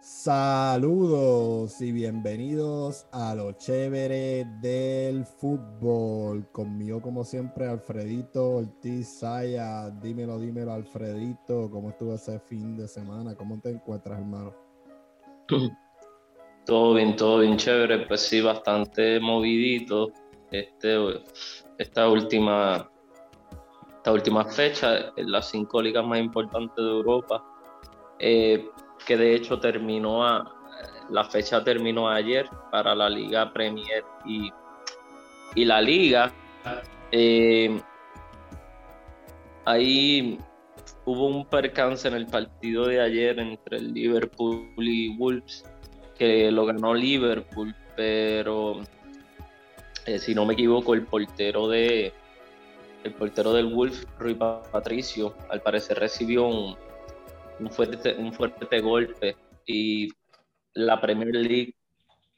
Saludos y bienvenidos a lo chévere del fútbol. Conmigo, como siempre, Alfredito Ortiz Saya. Dímelo, dímelo, Alfredito. ¿Cómo estuvo ese fin de semana? ¿Cómo te encuentras, hermano? Todo bien, todo bien chévere. Pues sí, bastante movidito. Este, esta última, esta última fecha las cinco ligas más importantes de Europa. Eh, que de hecho terminó a, la fecha terminó ayer para la Liga Premier y, y la Liga. Eh, ahí hubo un percance en el partido de ayer entre el Liverpool y Wolves, que lo ganó Liverpool, pero eh, si no me equivoco, el portero de el portero del Wolves, Rui Patricio, al parecer recibió un, un fuerte, un fuerte golpe y la Premier League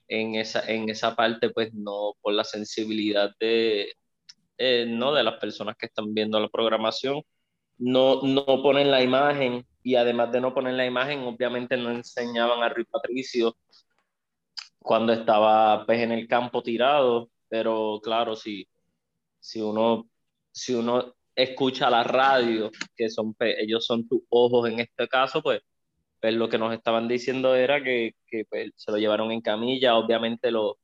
en esa, en esa parte, pues no, por la sensibilidad de, eh, no de las personas que están viendo la programación, no, no ponen la imagen y además de no poner la imagen, obviamente no enseñaban a Rui Patricio cuando estaba pues, en el campo tirado, pero claro, si, si, uno, si uno escucha la radio, que son ellos son tus ojos en este caso, pues, pues lo que nos estaban diciendo era que, que pues, se lo llevaron en camilla, obviamente lo,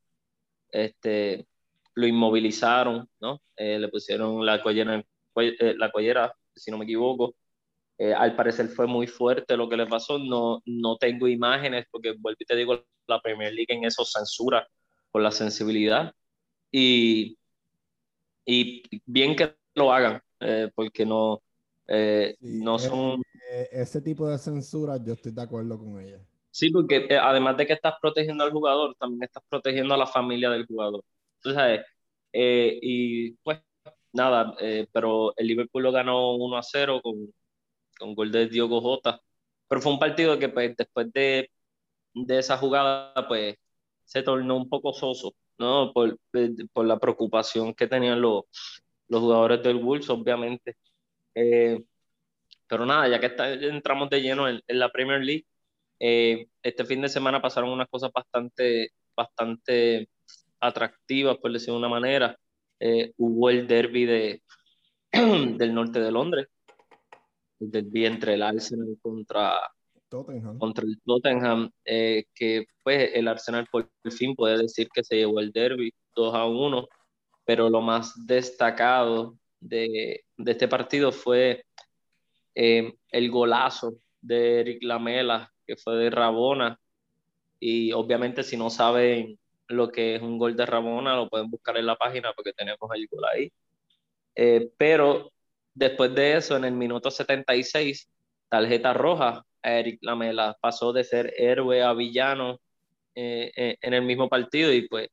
este, lo inmovilizaron, ¿no? Eh, le pusieron la collera, eh, la collera, si no me equivoco. Eh, al parecer fue muy fuerte lo que le pasó. No, no tengo imágenes porque, vuelvo y te digo, la Premier League en eso censura por la sensibilidad. Y, y bien que lo hagan, eh, porque no, eh, no son... Eh, ese tipo de censura yo estoy de acuerdo con ella. Sí, porque además de que estás protegiendo al jugador, también estás protegiendo a la familia del jugador. Entonces, y pues nada, pero el Liverpool lo ganó 1 a 0 con, con gol de Diogo Jota. Pero fue un partido que pues, después de, de esa jugada, pues se tornó un poco soso, ¿no? Por, por la preocupación que tenían los, los jugadores del Wolves, obviamente. Eh, pero nada, ya que entramos de lleno en, la Premier League, eh, este fin de semana pasaron unas cosas bastante, bastante atractivas, por decirlo de una manera. Eh, hubo el derby de, del norte de Londres, el derby entre el Arsenal contra, contra el Tottenham, que pues el Arsenal por fin puede decir que se llevó el derby 2 a 1 pero lo más destacado de, este partido fue eh, el golazo de Eric Lamela, que fue de Rabona. Y obviamente si no saben lo que es un gol de Rabona, lo pueden buscar en la página porque tenemos el gol ahí. Eh, pero después de eso, en el minuto 76, tarjeta roja a Eric Lamela. Pasó de ser héroe a villano eh, en el mismo partido y pues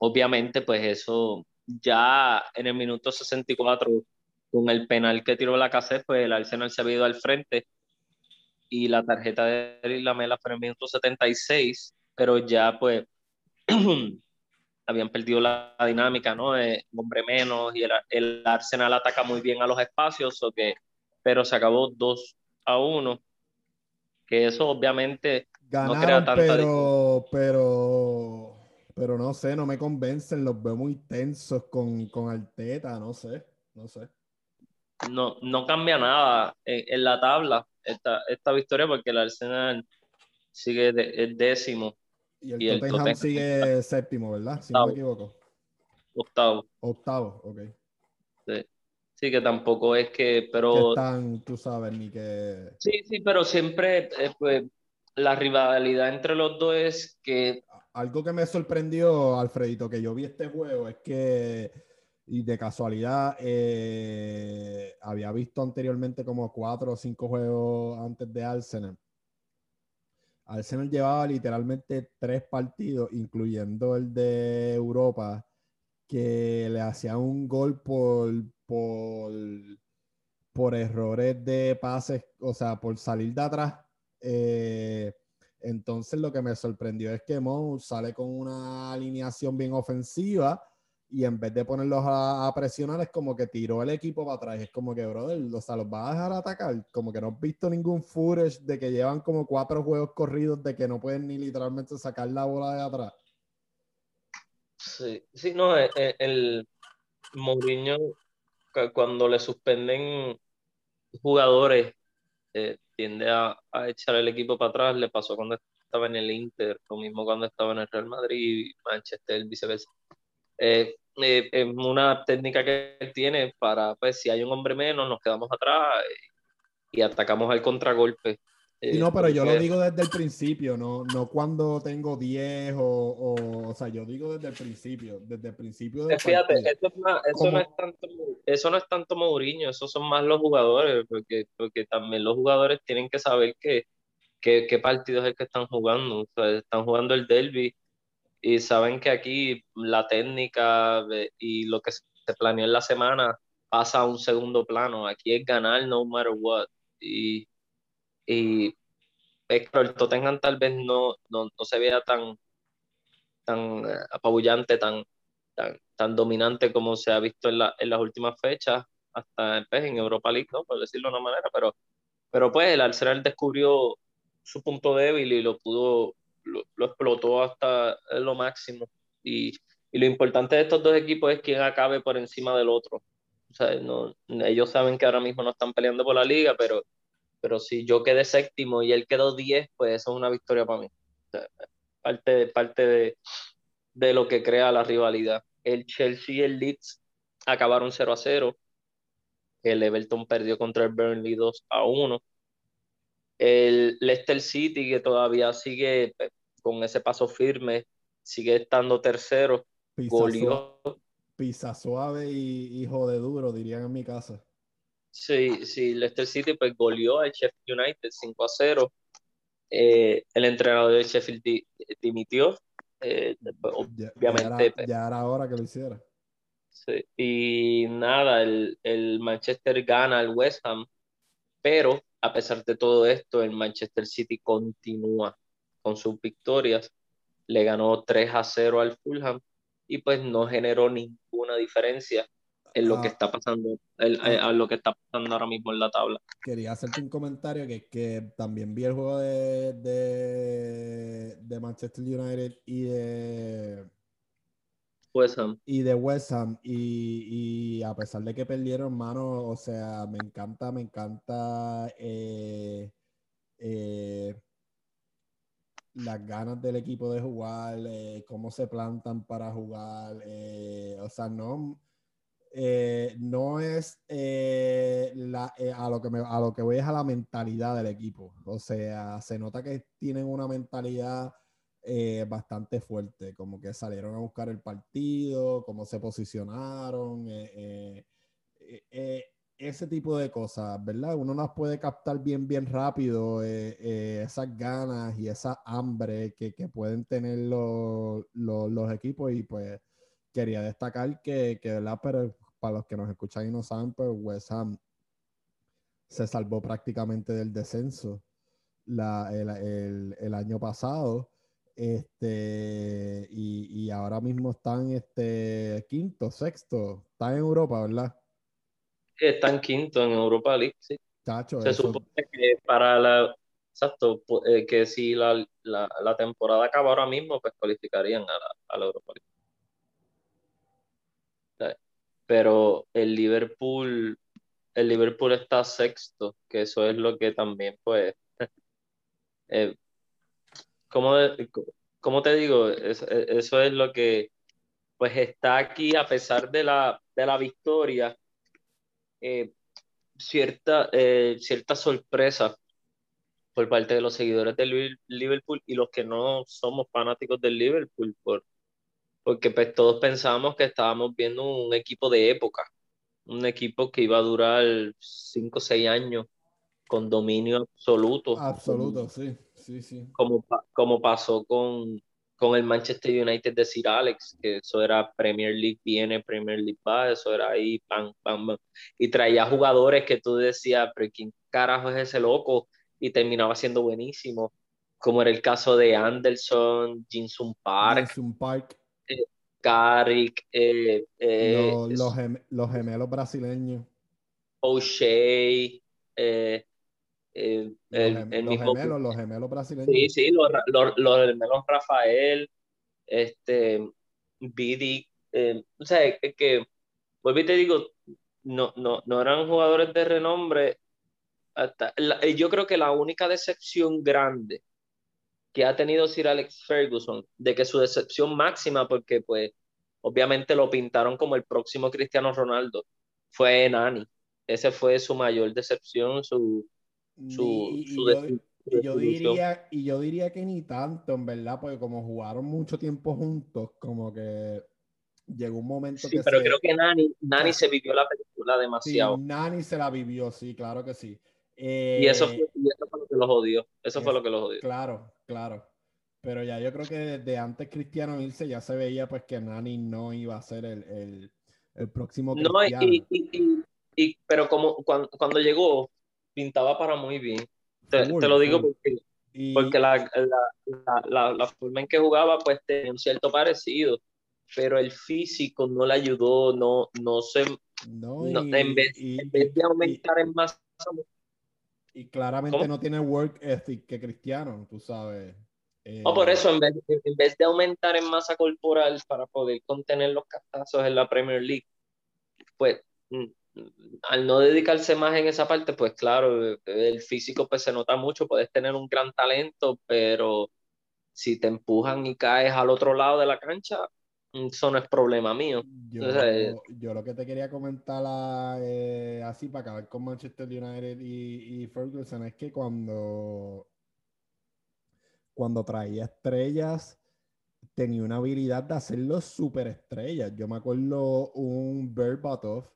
obviamente, pues eso ya en el minuto 64, con el penal que tiró la cassette, pues el Arsenal se había ido al frente y la tarjeta de la Mela fue en el minuto 76, pero ya pues habían perdido la, dinámica, ¿no? De hombre menos y el, Arsenal ataca muy bien a los espacios, o que, pero se acabó 2 a 1, que eso obviamente no crea tanta pero, pero pero no sé, no me convencen, los veo muy tensos con, con Arteta, no sé, no sé. No, no cambia nada en, la tabla esta, esta, victoria porque el Arsenal sigue de, décimo. Y el, Tottenham, sigue séptimo, ¿verdad? Si no me equivoco. Octavo. Octavo, ok. Sí. Sí, que tampoco es que, pero... están, tú sabes, ni que... Sí, sí, pero siempre, eh, pues, la rivalidad entre los dos es que algo que me sorprendió, Alfredito, que yo vi este juego es que, y de casualidad, eh, había visto anteriormente como cuatro o cinco juegos antes de Arsenal. Arsenal llevaba literalmente tres partidos, incluyendo el de Europa, que le hacían un gol por, por, por errores de pases, o sea, por salir de atrás. Eh, entonces lo que me sorprendió es que Mo sale con una alineación bien ofensiva y en vez de ponerlos a, presionar, es como que tiró el equipo para atrás. Es como que, brother, o sea, los va a dejar atacar. Como que no has visto ningún footage de que llevan como cuatro juegos corridos de que no pueden ni literalmente sacar la bola de atrás. Sí, sí, no, eh, eh, el, Mourinho, cuando le suspenden jugadores, eh, tiende a, a, echar el equipo para atrás. Le pasó cuando estaba en el Inter, lo mismo cuando estaba en el Real Madrid, Manchester, viceversa. Eh, eh, es una técnica que tiene para, pues, si hay un hombre menos, nos quedamos atrás y, atacamos al contragolpe. Y no, pero yo lo digo desde el principio, no, no cuando tengo 10 o, o, o sea, yo digo desde el principio, desde el principio. Fíjate, eso, no es tanto, eso no es tanto Mourinho, esos son más los jugadores, porque, porque también los jugadores tienen que saber que, que, qué partido es el que están jugando, o sea, están jugando el derby y saben que aquí la técnica y lo que se planeó en la semana pasa a un segundo plano. Aquí es ganar no matter what. Y, y el Tottenham tal vez no, no, se vea tan, tan eh, apabullante, tan, tan, tan, dominante como se ha visto en, la, en las últimas fechas, hasta pues, en Europa League, ¿no? por decirlo de una manera, pero, pero pues el Arsenal descubrió su punto débil y lo pudo lo, explotó hasta lo máximo. Y, y, lo importante de estos dos equipos es quién acabe por encima del otro. O sea, no, ellos saben que ahora mismo no están peleando por la liga, pero, pero si yo quedé séptimo y él quedó 10, pues eso es una victoria para mí. parte parte de, de lo que crea la rivalidad. El Chelsea y el Leeds acabaron 0 a 0. El Everton perdió contra el Burnley 2 a 1 el Leicester City, que todavía sigue pues, con ese paso firme, sigue estando tercero. Pisa, suave y hijo de duro, dirían en mi casa. Sí, sí, Leicester City pues goleó al Sheffield United 5 a 0. Eh, el entrenador de Sheffield dimitió. Eh, obviamente. Pues. Ya era, hora que lo hiciera. Sí, y nada, el, el Manchester gana al West Ham, pero a pesar de todo esto, el Manchester City continúa con sus victorias. Le ganó 3 a 0 al Fulham y pues no generó ninguna diferencia en lo que ah. está pasando, ah. a lo que está pasando ahora mismo en la tabla. Quería hacerte un comentario que, que también vi el juego de, de Manchester United y de West Ham. Y de West Ham. Y, a pesar de que perdieron, mano, o sea, me encanta, me encanta eh, eh, las ganas del equipo de jugar, eh, cómo se plantan para jugar. o sea, no, no es la, a, lo que me, a lo que voy es a la mentalidad del equipo. O sea, se nota que tienen una mentalidad eh, bastante fuerte, como que salieron a buscar el partido, cómo se posicionaron, eh, eh, ese tipo de cosas, ¿verdad? Uno las puede captar bien, bien rápido, esas ganas y esa hambre que, pueden tener los, los, equipos y pues quería destacar que, que, ¿verdad? Pero para los que nos escuchan y no saben, pues West Ham se salvó prácticamente del descenso la, el, el año pasado este, y, y, ahora mismo están este, quinto, sexto. Están en Europa, ¿verdad? Están quinto en Europa League, sí. Se supone que para la. Exacto, eh, que si la, la, la, temporada acaba ahora mismo, pues cualificarían a la, a la Europa League. Pero el Liverpool, el Liverpool está sexto, que eso es lo que también, pues, eh, ¿cómo, te digo? Eso, es lo que pues está aquí a pesar de la, de la victoria. Eh, cierta, eh, cierta sorpresa por parte de los seguidores del Liverpool y los que no somos fanáticos del Liverpool, por, porque pues todos pensábamos que estábamos viendo un equipo de época, un equipo que iba a durar 5 o 6 años con dominio absoluto. Absoluto, sí. Sí, sí. Como, como pasó con, con el Manchester United de Sir Alex, que eso era Premier League viene, Premier League va, eso era ahí, pam, pam, Y traía jugadores que tú decías, pero ¿quién carajo es ese loco? Y terminaba siendo buenísimo, como era el caso de Anderson, Jinsun Park. Park. Eh, Carrick, eh, eh, los, los, gemelos brasileños. O'Shea, eh, el, el, los, gemelos, los gemelos brasileños. Sí, sí, los gemelos Rafael, este, Bidi, o sea, es que, vuelvo y te digo, no, no, no eran jugadores de renombre. Hasta, yo creo que la única decepción grande que ha tenido Sir Alex Ferguson, de que su decepción máxima, porque pues obviamente lo pintaron como el próximo Cristiano Ronaldo, fue Nani. Ese fue su mayor decepción, su... su, y, yo, diría, y yo diría que ni tanto, en verdad, porque como jugaron mucho tiempo juntos, como que llegó un momento sí, pero creo que Nani, Nani se vivió la película demasiado. Sí, Nani se la vivió, sí, claro que sí. y, eso fue, y, eso fue, lo que los odió. Eso fue lo que los odió. Claro, claro. Pero ya yo creo que desde antes Cristiano irse ya se veía pues que Nani no iba a ser el, el, el próximo Cristiano. No, y, y, y, pero como cuando, cuando, llegó, pintaba para muy bien. Te, te lo digo porque, porque la, la, la, la, forma en que jugaba pues tenía un cierto parecido, pero el físico no le ayudó, no, no se... No, en, vez, en, vez, de aumentar en masa... Y claramente no tiene work ethic que Cristiano, tú sabes. O por eh, eso, en vez, en vez, de aumentar en masa corporal para poder contener los castazos en la Premier League, pues mm, al no dedicarse más en esa parte, pues claro, el físico pues se nota mucho, puedes tener un gran talento, pero si te empujan y caes al otro lado de la cancha, eso no es problema mío. Yo, eh, yo lo que te quería comentar eh, así para acabar con Manchester United y, y Ferguson es que cuando cuando traía estrellas, tenía una habilidad de hacerlos superestrellas. Yo me acuerdo un Berbatov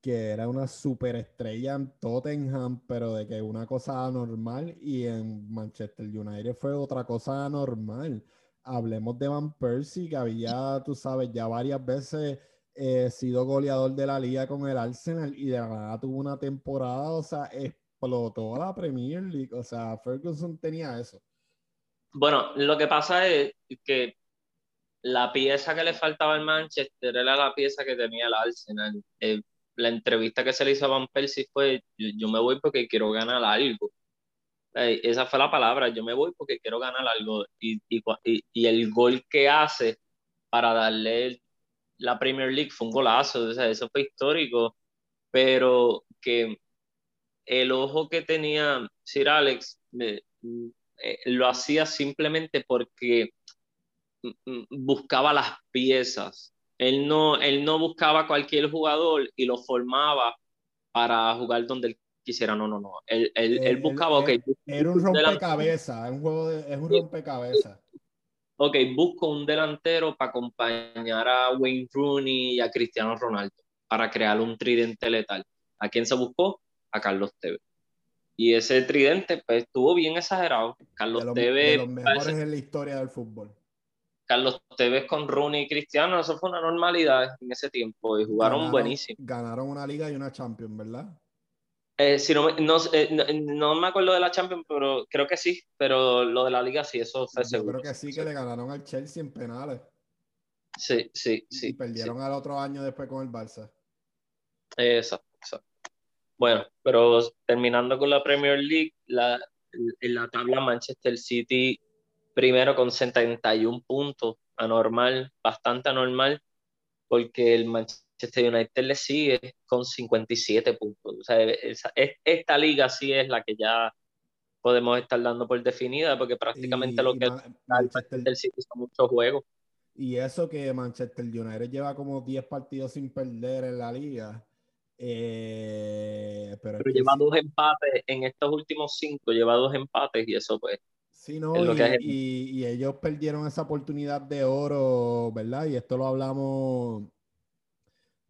que era una superestrella en Tottenham, pero de que una cosa anormal y en Manchester United fue otra cosa anormal. Hablemos de Van Persie, que había, tú sabes, ya varias veces eh, sido goleador de la liga con el Arsenal y de verdad tuvo una temporada, o sea, explotó la Premier League. O sea, Ferguson tenía eso. Bueno, lo que pasa es que la pieza que le faltaba al Manchester era la pieza que tenía el Arsenal. Eh, la entrevista que se le hizo a Van Persie fue, yo, me voy porque quiero ganar algo. Esa fue la palabra, yo me voy porque quiero ganar algo. Y, y, y, el gol que hace para darle la Premier League fue un golazo, o sea, eso fue histórico, pero que el ojo que tenía Sir Alex eh, lo hacía simplemente porque mm, mm, buscaba las piezas. Él no, él no buscaba cualquier jugador y lo formaba para jugar donde él quisiera. No, no, no. Él, él, él buscaba, ok. Era un rompecabezas, un juego de, es un rompecabezas. Ok, busco un delantero para acompañar a Wayne Rooney y a Cristiano Ronaldo para crear un tridente letal. ¿A quién se buscó? A Carlos Tevez. Y ese tridente, pues, estuvo bien exagerado. Carlos Tevez. De los mejores en la historia del fútbol. Carlos Tevez con Rooney y Cristiano, eso fue una normalidad en ese tiempo y jugaron buenísimo. Ganaron una liga y una Champions, ¿verdad? Eh, si no, no, eh, no, me acuerdo de la Champions, pero creo que sí, pero lo de la liga sí, eso fue Yo seguro. creo que sí, que le ganaron al Chelsea en penales. Sí, sí, sí. Y perdieron al otro año después con el Barça. Exacto, exacto. Bueno, pero terminando con la Premier League, la, en la tabla Manchester City primero con 71 puntos, anormal, bastante anormal, porque el Manchester United le sigue con 57 puntos. O sea, esta liga sí es la que ya podemos estar dando por definida, porque prácticamente lo que el Manchester City son muchos juegos. Y eso que Manchester United lleva como 10 partidos sin perder en la liga eh, pero, lleva dos empates en estos últimos cinco, lleva dos empates y eso pues. Sí, no, y, ellos perdieron esa oportunidad de oro, ¿verdad? Y esto lo hablamos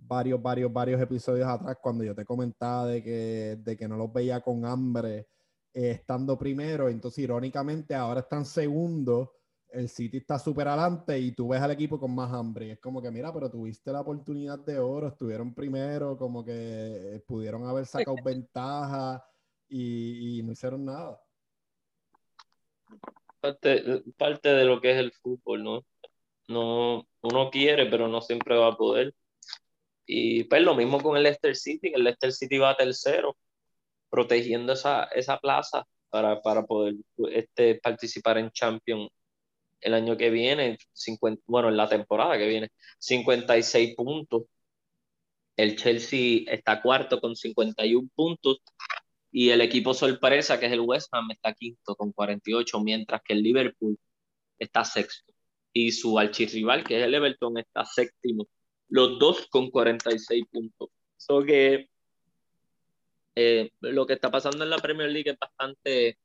varios, varios, varios episodios atrás cuando yo te comentaba de que, de que no los veía con hambre eh, estando primero. Entonces, irónicamente, ahora están segundos el City está súper adelante y tú ves al equipo con más hambre. es como que, mira, pero tuviste la oportunidad de oro, estuvieron primero, como que pudieron haber sacado ventaja y, no hicieron nada. Parte, parte, de lo que es el fútbol, ¿no? no, uno quiere, pero no siempre va a poder. Y pues lo mismo con el Leicester City, el Leicester City va tercero, protegiendo esa, esa plaza para, para poder este, participar en Champions el año que viene, 50, bueno, en la temporada que viene, 56 puntos. El Chelsea está cuarto con 51 puntos y el equipo sorpresa, que es el West Ham, está quinto con 48, mientras que el Liverpool está sexto. Y su archirrival, que es el Everton, está séptimo. Los dos con 46 puntos. So que eh, lo que está pasando en la Premier League es bastante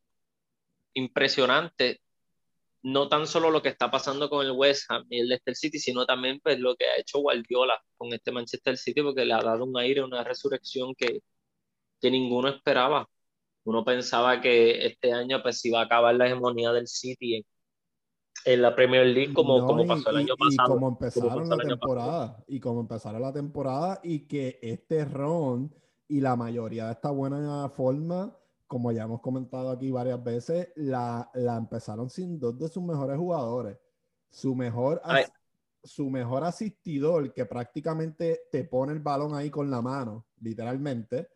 impresionante. No tan solo lo que está pasando con el West Ham y el Leicester City, sino también pues, lo que ha hecho Guardiola con este Manchester City, porque le ha dado un aire, una resurrección que, que ninguno esperaba. Uno pensaba que este año pues iba a acabar la hegemonía del City en, la Premier League como, como pasó el año pasado. Y como empezaron la temporada. Y como empezaron la temporada y que este ron y la mayoría de esta buena forma, como ya hemos comentado aquí varias veces, la, la empezaron sin dos de sus mejores jugadores. Su mejor, su mejor asistidor, que prácticamente te pone el balón ahí con la mano, literalmente,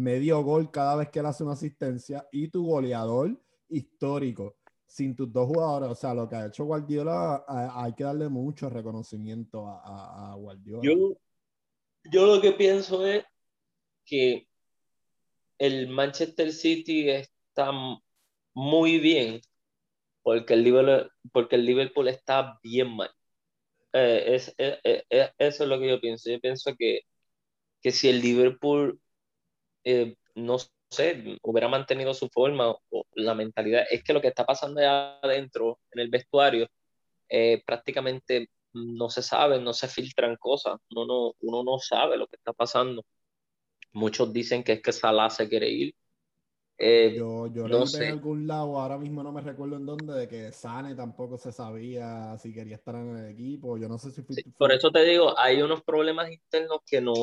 medio gol cada vez que él hace una asistencia y tu goleador histórico sin tus dos jugadores. O sea, lo que ha hecho Guardiola, hay que darle mucho reconocimiento a, Guardiola. Yo, yo lo que pienso es que el Manchester City está muy bien porque el Liverpool, porque el Liverpool está bien mal. Eh, es, eso es lo que yo pienso. Yo pienso que, que si el Liverpool eh, no sé, hubiera mantenido su forma o la mentalidad. Es que lo que está pasando allá adentro, en el vestuario, eh, prácticamente no se sabe, no se filtran cosas, uno no, uno no sabe lo que está pasando. Muchos dicen que es que Salah se quiere ir. Eh, yo yo no sé. en algún lado, ahora mismo no me recuerdo en dónde, de que Sane tampoco se sabía si quería estar en el equipo. Yo no sé si Por eso te digo, hay unos problemas internos que no,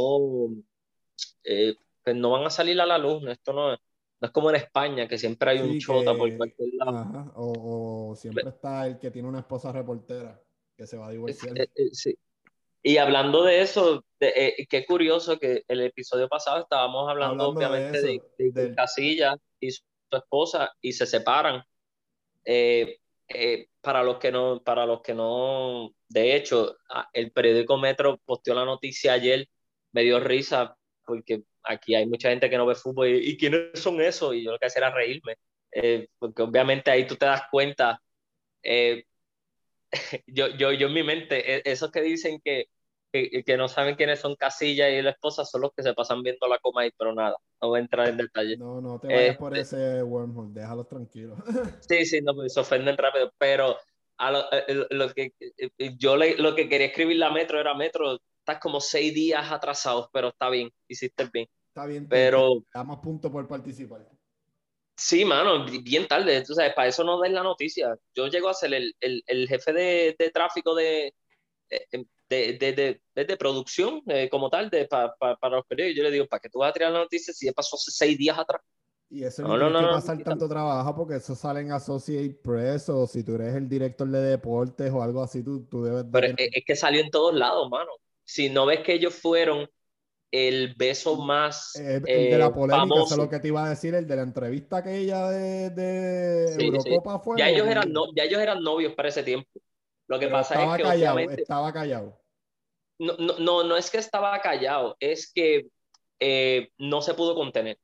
eh, pues no van a salir a la luz. Esto no es, no es como en España, que siempre hay un chota por cualquier lado. o, siempre está el que tiene una esposa reportera que se va a divorciar. Eh, eh, sí. Y hablando de eso, eh, qué curioso que el episodio pasado estábamos hablando, obviamente de, Casilla y su, esposa y se separan. para los que no, para los que no, de hecho, el periódico Metro posteó la noticia ayer, me dio risa porque aquí hay mucha gente que no ve fútbol y, ¿quiénes son esos? Y yo lo que hacía era reírme, eh, porque obviamente ahí tú te das cuenta, eh, yo, yo, yo en mi mente, e, esos que dicen que, que, no saben quiénes son Casilla y la esposa son los que se pasan viendo la coma ahí, pero nada, no voy a entrar en detalle. No, no te vayas por este ese wormhole, déjalos tranquilos. sí, sí, no, se ofenden rápido, pero a lo, eh, lo, que yo le, lo que quería escribir la metro era metro estás como seis días atrasados, pero está bien, hiciste bien. Está bien, pero damos punto por participar. Sí, mano, bien tarde, tú sabes, para eso no des la noticia. Yo llego a ser el, el, el jefe de, de, tráfico de, de, de, de producción eh, como tal de, para los periódicos. Yo le digo, ¿para qué tú vas a tirar la noticia si ya pasó hace seis días atrás? Y eso no, no, no, que pasar tanto trabajo porque eso sale en Associate Press o si tú eres el director de deportes o algo así, tú, tú debes... Pero es, que salió en todos lados, mano si no ves que ellos fueron el beso más eh, el de la polémica, eso es lo que te iba a decir, el de la entrevista aquella de, de Eurocopa fue. Ya ellos, eran no, ya ellos eran novios para ese tiempo. Lo que pasa es que callado, estaba callado. No, no, no, es que estaba callado, es que eh, no se pudo contener.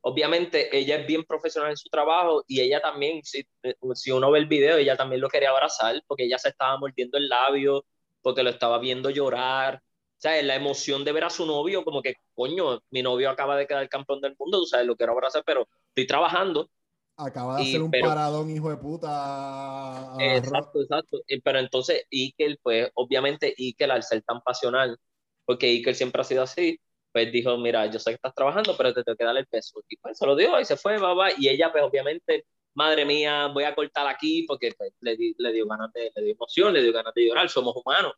Obviamente ella es bien profesional en su trabajo y ella también, si, si uno ve el video, ella también lo quería abrazar porque ella se estaba mordiendo el labio, porque lo estaba viendo llorar, sea, La emoción de ver a su novio, como que, coño, mi novio acaba de quedar campeón del mundo, tú sabes, lo quiero abrazar, pero estoy trabajando. Acaba de hacer un paradón, hijo de puta. Exacto, exacto. Pero entonces, Ikel, pues, obviamente, Ikel, al ser tan pasional, porque Ikel siempre ha sido así, pues dijo, mira, yo sé que estás trabajando, pero te tengo que dar el peso. Y pues se lo dio y se fue, va, Y ella, pues, obviamente, madre mía, voy a cortar aquí, porque pues, le, le dio ganas de, le dio emoción, le dio ganas de llorar, somos humanos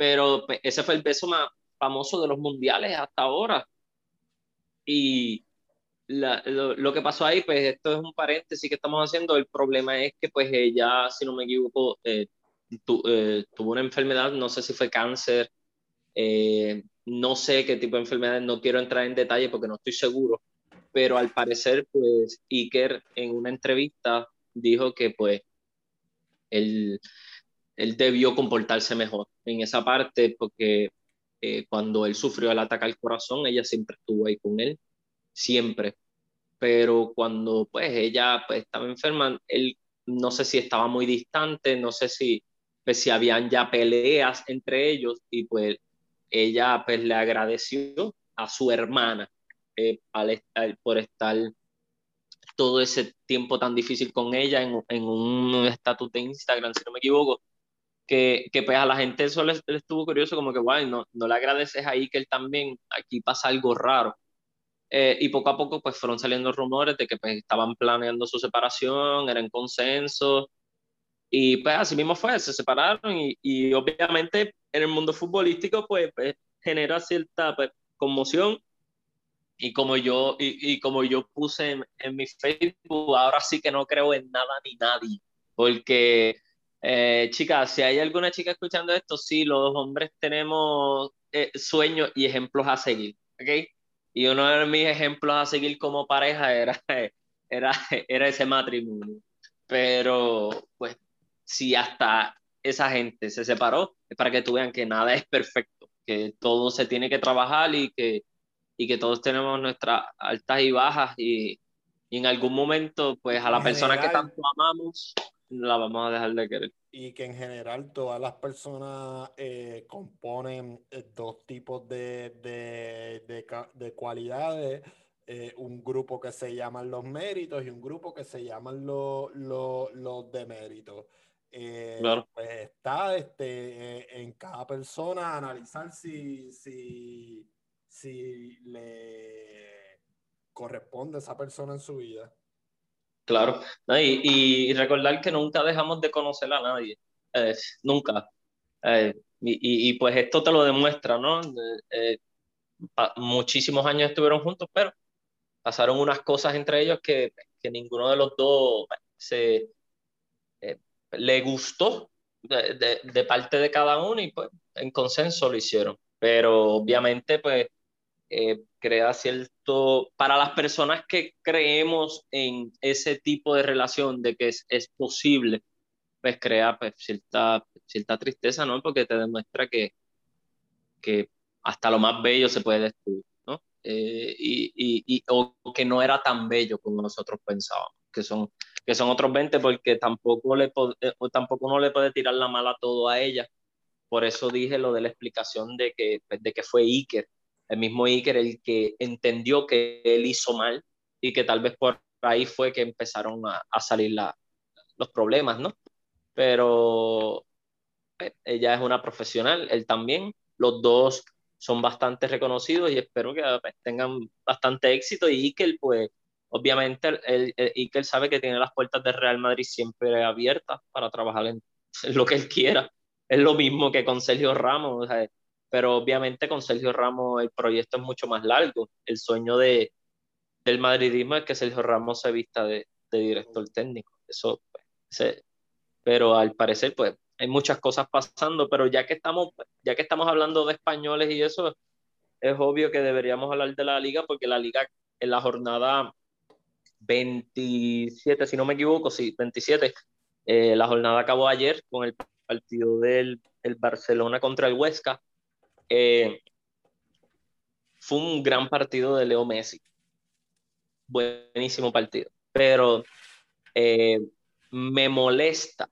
pero ese fue el beso más famoso de los mundiales hasta ahora. Y lo, que pasó ahí, pues esto es un paréntesis que estamos haciendo, el problema es que pues ella, si no me equivoco, eh, tuvo una enfermedad, no sé si fue cáncer, no sé qué tipo de enfermedad, no quiero entrar en detalle porque no estoy seguro, pero al parecer, pues Iker en una entrevista dijo que pues él, él debió comportarse mejor en esa parte porque eh, cuando él sufrió el ataque al corazón, ella siempre estuvo ahí con él, siempre. Pero cuando pues ella pues, estaba enferma, él no sé si estaba muy distante, no sé si, pues, si habían ya peleas entre ellos y pues ella pues le agradeció a su hermana eh, por estar todo ese tiempo tan difícil con ella en, en un estatus de Instagram, si no me equivoco, que, que pues a la gente eso les, estuvo curioso, como que, guay, no, le agradeces ahí que él también, aquí pasa algo raro. Eh, y poco a poco pues fueron saliendo rumores de que pues estaban planeando su separación, eran consenso, y pues así mismo fue, se separaron y, obviamente en el mundo futbolístico pues, pues genera cierta pues, conmoción y como yo, y, y como yo puse en, en, mi Facebook, ahora sí que no creo en nada ni nadie, porque, eh, chicas, si hay alguna chica escuchando esto, sí, los hombres tenemos eh, sueños y ejemplos a seguir, ¿ok? Y uno de mis ejemplos a seguir como pareja era, era, era ese matrimonio. Pero, pues, si hasta esa gente se separó, es para que tú vean que nada es perfecto, que todo se tiene que trabajar y que y que todos tenemos nuestras altas y bajas y, y en algún momento, pues a la persona que tanto amamos, la vamos a dejar de querer. Y que en general todas las personas eh, componen eh, dos tipos de, de, de, de cualidades. Eh, un grupo que se llaman los méritos y un grupo que se llaman los, los, los deméritos. claro. Pues está este, en cada persona analizar si, si, si le corresponde a esa persona en su vida. Claro, y, recordar que nunca dejamos de conocer a nadie, eh, nunca. Eh, y, y, pues esto te lo demuestra, ¿no? Eh, muchísimos años estuvieron juntos, pero pasaron unas cosas entre ellos que, que ninguno de los dos se le gustó de, de, de, parte de cada uno y pues en consenso lo hicieron. Pero obviamente pues eh, crea cierto, para las personas que creemos en ese tipo de relación, de que es, es posible, pues crea pues, cierta, cierta tristeza, ¿no? Porque te demuestra que, que hasta lo más bello se puede destruir, ¿no? Eh, y, y, o que no era tan bello como nosotros pensábamos, que son, que son otros 20, porque tampoco, le eh, tampoco uno le puede tirar la mala todo a ella. Por eso dije lo de la explicación de que, pues, de que fue Iker, el mismo Iker el que entendió que él hizo mal y que tal vez por ahí fue que empezaron a, a salir la, los problemas, ¿no? Pero eh, ella es una profesional, él también, los dos son bastante reconocidos y espero que pues, tengan bastante éxito y Iker pues obviamente el, Iker sabe que tiene las puertas de Real Madrid siempre abiertas para trabajar en, lo que él quiera. Es lo mismo que con Sergio Ramos. O sea, pero obviamente con Sergio Ramos el proyecto es mucho más largo. El sueño de, del madridismo es que Sergio Ramos se vista de, de director técnico. Eso, pues, pero al parecer, pues, hay muchas cosas pasando, pero ya que estamos, ya que estamos hablando de españoles y eso, es obvio que deberíamos hablar de la liga, porque la liga en la jornada 27, si no me equivoco, sí, 27, eh, la jornada acabó ayer con el partido del el Barcelona contra el Huesca eh, fue un gran partido de Leo Messi. Buenísimo partido. Pero eh, me molesta.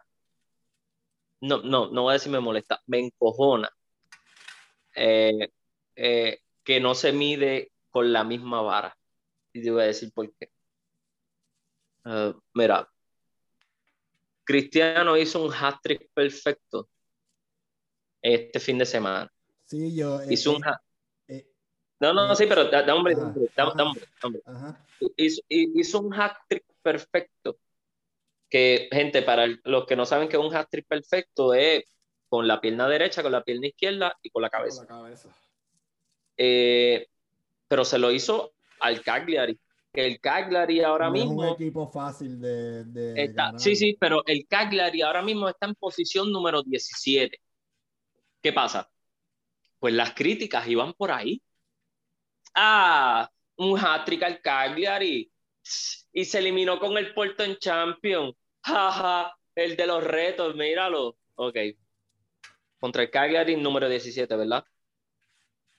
No, no, no voy a decir me molesta, me encojona eh, que no se mide con la misma vara. Y te voy a decir por qué. mira, Cristiano hizo un hat-trick perfecto este fin de semana. Sí, yo. Hizo un. Eh, no, no, sí, pero da, hombre, da, hombre, Hizo, hizo, un hat trick perfecto. Que, gente, para los que no saben que un hat trick perfecto es con la pierna derecha, con la pierna izquierda y con la cabeza. Con la cabeza. Eh, pero se lo hizo al Cagliari, que el Cagliari ahora no mismo... es un equipo fácil de, de Está, ganar. sí, sí, pero el Cagliari ahora mismo está en posición número 17. ¿Qué pasa? Pues las críticas iban por ahí. Ah, un hat-trick al Cagliari y se eliminó con el Porto en Champions. Jaja, el de los retos, míralo. Ok. Contra el Cagliari número 17, ¿verdad?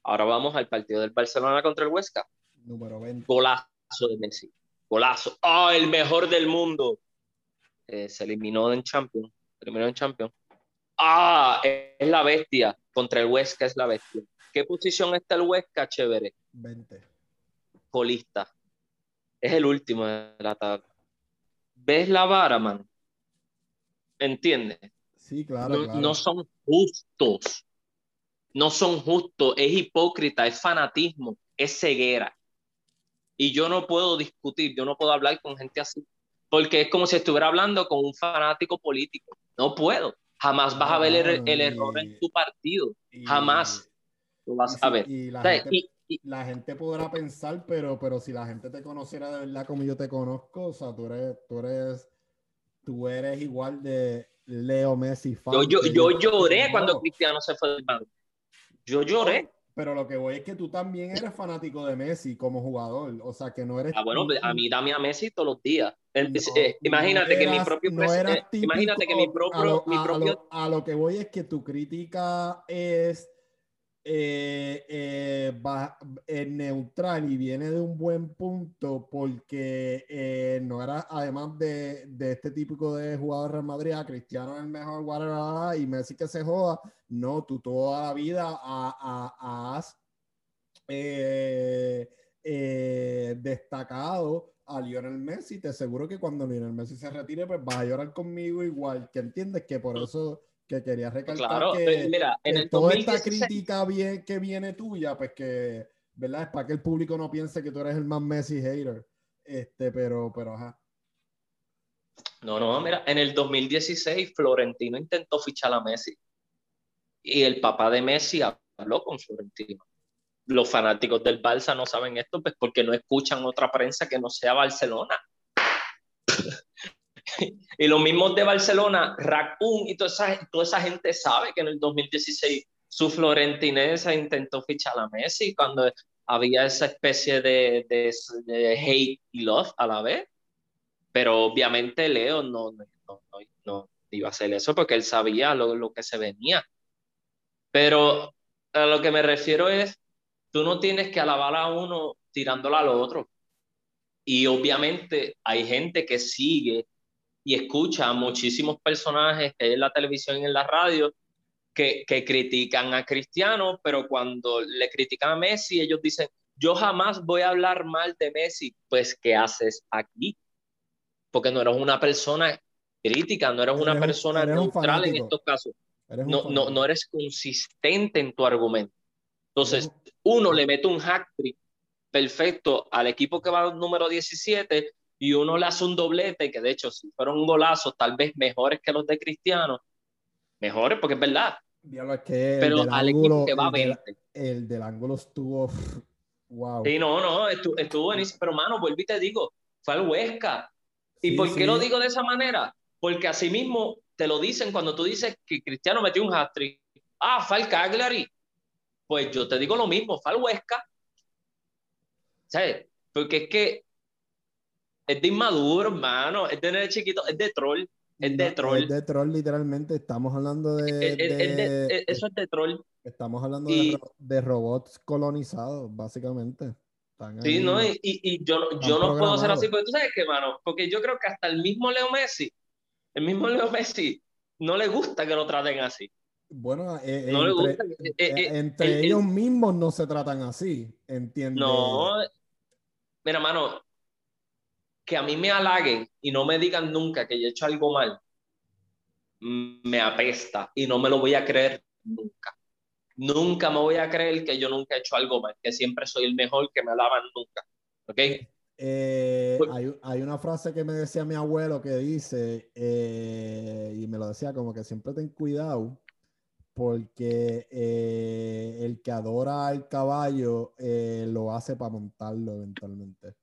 Ahora vamos al partido del Barcelona contra el Huesca. Número 20. Golazo de Messi. Golazo. ¡Ah, el mejor del mundo! Eh, se eliminó en Champions. Se eliminó en Champions. ¡Ah! Es la bestia. Contra el Huesca es la bestia. ¿Qué posición está el Huesca? Chévere. 20. Colista. Es el último de la tabla. ¿Ves la vara, man? ¿Entiendes? Sí, claro, No, claro. no son justos. No son justos. Es hipócrita, es fanatismo, es ceguera. Y yo no puedo discutir, yo no puedo hablar con gente así. Porque es como si estuviera hablando con un fanático político. No puedo. Jamás vas a ver el, el y- error en tu partido. Y- Jamás lo y vas si- a ver. y la O sea, gente- la podrá pensar, pero, pero si la gente te conociera de verdad como yo te conozco, o sea, tú eres, tú eres, tú eres igual de Leo Messi fan. yo, yo, lloré cuando Cristiano se fue del Madrid. Yo lloré. Pero lo que voy es que tú también eres fanático de Messi como jugador, o sea, que no eres. Ah, bueno, a mí dame a Messi todos los días. no- Eh, imagínate no que mi propio no eh, imagínate que mi propio, a lo, mi a- a propio lo- a lo que voy es que tu crítica es eh, eh, va- eh, neutral y viene de un buen punto porque eh, no era, además de, de este típico de jugador Real Madrid, a Cristiano es el mejor whatever, y Messi que se joda, no, tú toda la vida ha- ha- has eh, eh, destacado a Lionel Messi, te aseguro que cuando Lionel Messi se retire, pues vas a llorar conmigo igual, que entiendes que por eso que quería recalcar Claro, que, mira, en que el toda esta 2016 crítica bien, que viene tuya, pues que, ¿verdad? Es para que el público no piense que tú eres el más Messi hater. Este, pero, pero, ajá. No, no, mira, en el 2016 Florentino intentó fichar a Messi y el papá de Messi habló con Florentino. Los fanáticos del Barça no saben esto, pues porque no escuchan otra prensa que no sea Barcelona. y los mismos de Barcelona, Raccoon y toda esa, toda esa gente sabe que en el 2016 su florentinesa intentó fichar a Messi cuando había esa especie de, de, de hate y love a la vez. Pero obviamente Leo no, no, no, no iba a hacer eso porque él sabía lo, lo, que se venía. Pero a lo que me refiero es, tú no tienes que alabar a uno tirándola al otro. Y obviamente hay gente que sigue y escucha a muchísimos personajes en la televisión y en la radio que, que critican a Cristiano, pero cuando le critican a Messi, ellos dicen, yo jamás voy a hablar mal de Messi. Pues, ¿qué haces aquí? porque no eres una persona crítica, no eres, eres una un, persona eres neutral en estos casos. No, no, no eres consistente en tu argumento. Entonces, uno le mete un hack trick perfecto al equipo que va número 17 y uno le hace un doblete, que de hecho, si fueron golazos, tal vez mejores que los de Cristiano, mejores porque es verdad. Es que Pero al ángulo, equipo que va a 20. Del, el del ángulo estuvo. Wow. Sí, no, no, estuvo, estuvo buenísimo. Pero, mano, vuelvo y te digo, fue al Huesca. ¿Y Sí, por qué sí. lo digo de esa manera? Porque así mismo te lo dicen cuando tú dices que Cristiano metió un hat-trick. Ah, fue al Cagliari. Pues yo te digo lo mismo, fue al Huesca. ¿Sabes? Porque es que es de inmaduro, hermano. Es de nene chiquito, es de troll. Es de troll. Es de troll, literalmente. Estamos hablando de. Es- es- es de- de- es- eso es de troll. estamos hablando y- de, ro- de robots colonizados, básicamente. Están Sí, ahí. ¿no? Y, y- yo, no- yo no puedo ser así, porque tú sabes qué, mano, porque yo creo que hasta el mismo Leo Messi, el mismo Leo Messi, no le gusta que lo traten así. Bueno, eh, No le entre, gusta. eh, eh, eh, ellos mismos no se tratan así, ¿entiendes? No, mira, mano, que a mí me halaguen y no me digan nunca que yo he hecho algo mal, me apesta y no me lo voy a creer nunca. Nunca me voy a creer que yo nunca he hecho algo mal, que siempre soy el mejor, que me alaban nunca. ¿Ok? Eh, Pues- hay, hay una frase que me decía mi abuelo que dice, eh, y me lo decía como que siempre ten cuidado, porque eh, el que adora al caballo lo hace para montarlo eventualmente.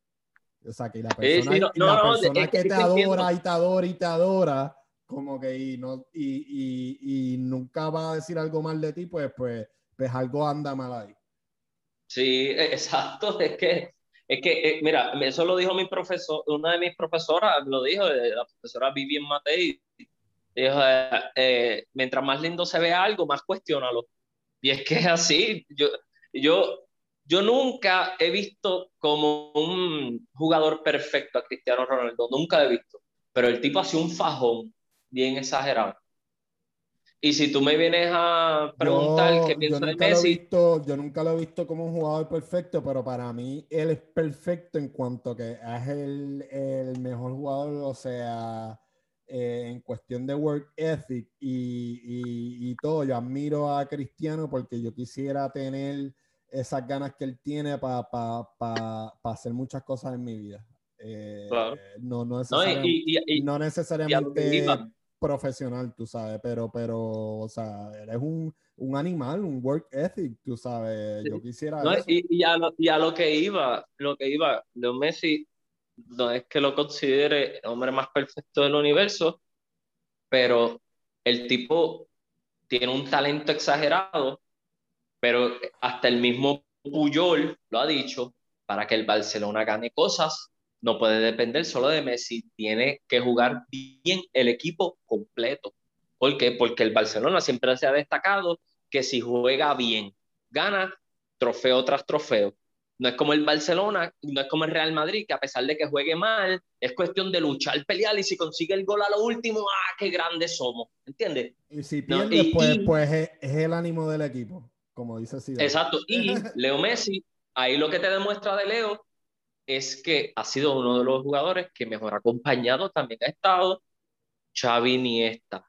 O sea, que la persona, la persona que, te adora y te adora y te adora, como que y, no, y, y, y, nunca va a decir algo mal de ti, pues, pues, pues algo anda mal ahí. Sí, e, exacto. Es que, es que eh, mira, eso lo dijo mi profesor, una de mis profesoras, lo dijo, eh, la profesora Vivian Matei. Dijo, eh, mientras más lindo se vea algo, más cuestionalo. Y es que es así. Yo, yo, yo nunca he visto como un jugador perfecto a Cristiano Ronaldo, nunca he visto. Pero el tipo sido un fajón bien exagerado. Y si tú me vienes a preguntar qué pienso de Messi. visto, yo nunca lo he visto como un jugador perfecto, pero para mí él es perfecto en cuanto que es el, el mejor jugador, o sea, eh, en cuestión de work ethic y, y, y, todo. Yo admiro a Cristiano porque yo quisiera tener esas ganas que él tiene para pa, pa, hacer muchas cosas en mi vida. Eh, no, no, necesariamente, no, necesariamente profesional, tú sabes, pero, pero, o sea, eres un, un animal, un work ethic, tú sabes, yo quisiera no, Y, a lo, y, a lo, que iba, lo que iba, Leo Messi no es que lo considere el hombre más perfecto del universo, pero el tipo tiene un talento exagerado, pero hasta el mismo Puyol lo ha dicho, para que el Barcelona gane cosas, no puede depender solo de Messi, tiene que jugar bien el equipo completo. ¿Por qué? Porque el Barcelona siempre se ha destacado que si juega bien, gana trofeo tras trofeo. No es como el Barcelona, no es como el Real Madrid, que a pesar de que juegue mal, es cuestión de luchar, pelear y si consigue el gol a lo último, ¡ah, qué grandes somos! ¿Entiendes? Y si pierde, pues, pues es, el ánimo del equipo, como dice Zidane. Exacto. Y Leo Messi, ahí lo que te demuestra de Leo es que ha sido uno de los jugadores que mejor acompañado también ha estado Xavi Iniesta,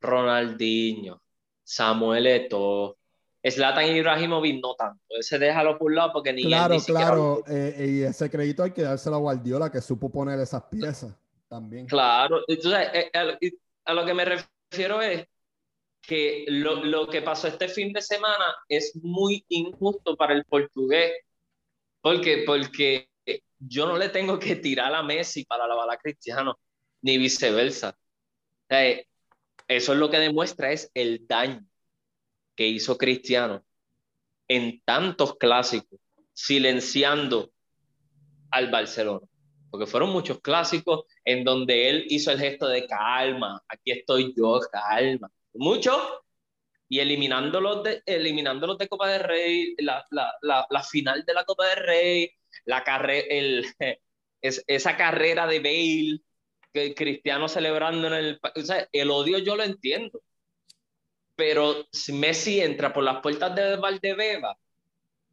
Ronaldinho, Samuel Eto'o, Zlatan Ibrahimovic no tanto, ese déjalo por un lado porque ni Claro, claro, eh, y ese crédito hay que dárselo a Guardiola que supo poner esas piezas también. Claro, entonces eh, a lo que me refiero es que lo, lo que pasó este fin de semana es muy injusto para el portugués, porque, porque yo no le tengo que tirar a Messi para la bala Cristiano, ni viceversa. eso es lo que demuestra es el daño que hizo Cristiano en tantos clásicos, silenciando al Barcelona. Porque fueron muchos clásicos en donde él hizo el gesto de calma, aquí estoy yo, calma. Muchos, y eliminándolos de, eliminándolos de Copa del Rey, la, la, la, final de la Copa del Rey, la carrera, el, es, esa carrera de Bale, que Cristiano celebrando en el... O sea, el odio yo lo entiendo, pero si Messi entra por las puertas de Valdebeba,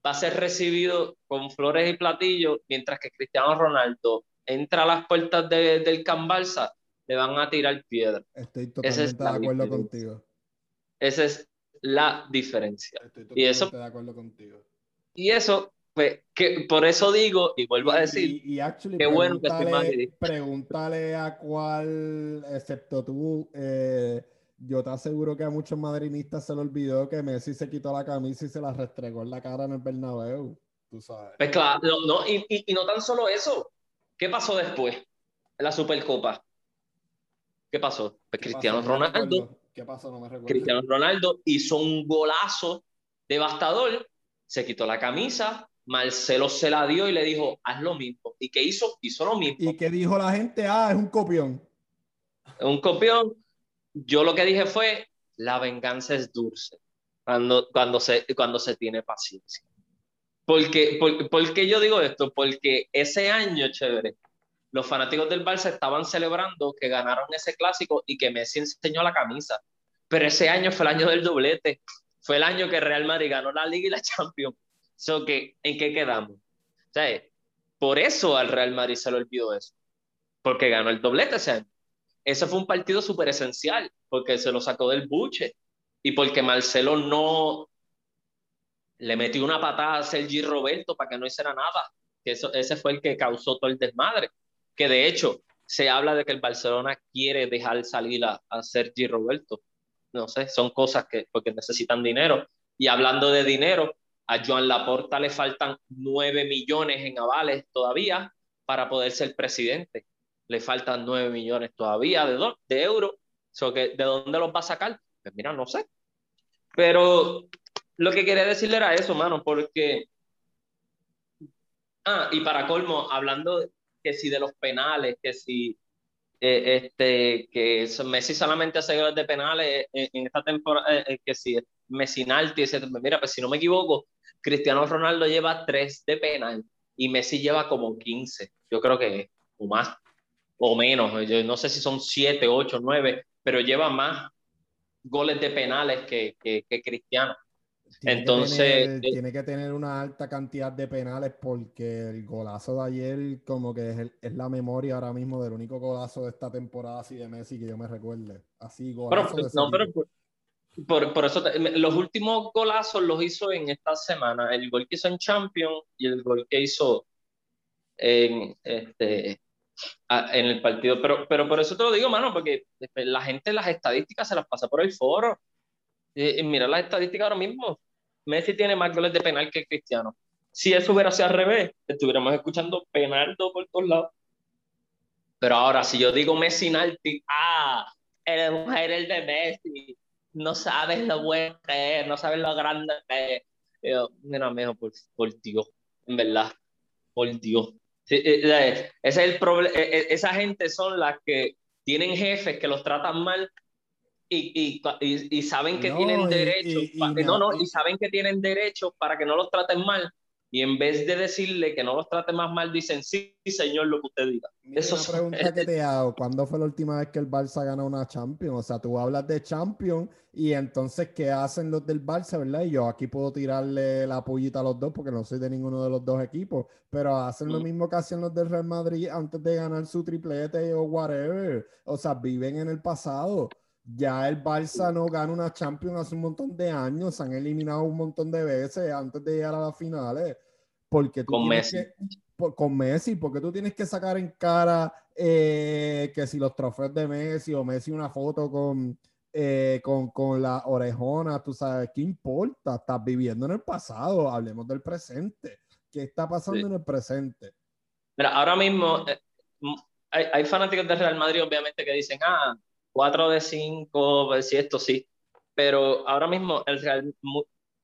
va a ser recibido con flores y platillos, mientras que Cristiano Ronaldo entra a las puertas de, del Can Barça, le van a tirar piedra. Estoy totalmente de acuerdo contigo. Esa es la diferencia. Estoy totalmente y eso, de acuerdo contigo. Y eso pues que por eso digo, y vuelvo a decir, y, qué bueno que estoy más Pregúntale a cuál, excepto tú, eh, yo te aseguro que a muchos madrinistas se le olvidó que Messi se quitó la camisa y se la restregó en la cara en el Bernabéu, tú sabes. Pues claro, no, y, y, no tan solo eso, ¿qué pasó después? En la Supercopa. ¿Qué pasó? Pues Cristiano Ronaldo. ¿Qué pasó? No me recuerdo. Cristiano Ronaldo hizo un golazo devastador, se quitó la camisa, Marcelo se la dio y le dijo, haz lo mismo. ¿Y qué hizo? Hizo lo mismo. ¿Y qué dijo la gente? Ah, es un copión. Un copión. Yo lo que dije fue, la venganza es dulce cuando, cuando, se, cuando se tiene paciencia. Porque, por, qué yo digo esto? Porque ese año, chévere, los fanáticos del Barça estaban celebrando que ganaron ese clásico y que Messi enseñó la camisa. Pero ese año fue el año del doblete. Fue el año que Real Madrid ganó la Liga y la Champions. So que, ¿En qué quedamos? por eso al Real Madrid se le olvidó eso, porque ganó el doblete ese año. Ese fue un partido súper esencial, porque se lo sacó del buche y porque Marcelo no le metió una patada a Sergi Roberto para que no hiciera nada. Eso, ese fue el que causó todo el desmadre. Que de hecho se habla de que el Barcelona quiere dejar salir a, a Sergi Roberto. No sé, son cosas que porque necesitan dinero. Y hablando de dinero, a Joan Laporta le faltan 9 millones en avales todavía para poder ser presidente. Le faltan 9 millones todavía de, de euros. que, ¿De dónde los va a sacar? Pues mira, no sé. Pero lo que quería decirle era eso, mano, porque... Ah, y para colmo, hablando que si de los penales, que si eh, este, que Messi solamente hace goles de penales en, esta temporada, eh, eh, que si Messinalti, mira, pues si no me equivoco, Cristiano Ronaldo lleva 3 de penal y Messi lleva como 15, yo creo que, o más, o menos, no sé si son 7, 8, 9, pero lleva más goles de penales que, que Cristiano. Entonces. tiene que tener una alta cantidad de penales porque el golazo de ayer, como que es, la memoria ahora mismo del único golazo de esta temporada así de Messi que yo me recuerde. Así, golazo. no, pero por, por, eso, los últimos golazos los hizo en esta semana. El gol que hizo en Champions y el gol que hizo en, este, en el partido. Pero, pero por eso te lo digo, mano, porque la gente las estadísticas se las pasa por el foro. Eh, mira las estadísticas ahora mismo. Messi tiene más goles de penal que Cristiano. Si eso hubiera sido al revés, estuviéramos escuchando penaldo por todos lados. Pero ahora, si yo digo Messi Nalti, ah, eres mujer el de Messi, no sabes lo bueno que es, no sabes lo grande que es. Yo, mira, mejor por, por Dios, en verdad, por Dios. Eh, eh, ese es el problema. Esa gente son las que tienen jefes que los tratan mal y, y, y, saben que tienen derecho, no, no, y saben que tienen derecho para que no los traten mal. Y en vez de decirle que no los trate más mal, dicen, sí, señor, lo que usted diga. Eso una pregunta que te hago, ¿cuándo fue la última vez que el Barça ganó una Champions? O sea, tú hablas de Champions y entonces, ¿qué hacen los del Barça, verdad? Y yo aquí puedo tirarle la pullita a los dos porque no soy de ninguno de los dos equipos, pero hacen lo mm. mismo que hacían los del Real Madrid antes de ganar su triplete o whatever. O sea, viven en el pasado. Ya el Barça no gana una Champions hace un montón de años, se han eliminado un montón de veces antes de llegar a las finales. Porque con Messi. con Messi, porque tú tienes que sacar en cara eh, que si los trofeos de Messi o Messi una foto con, eh, con, con la orejona, tú sabes, ¿qué importa? Estás viviendo en el pasado, hablemos del presente. ¿Qué está pasando en el presente? Mira, ahora mismo eh, hay, hay fanáticos del Real Madrid, obviamente, que dicen, ah, 4 de 5, pues, si esto sí. Pero ahora mismo el Real,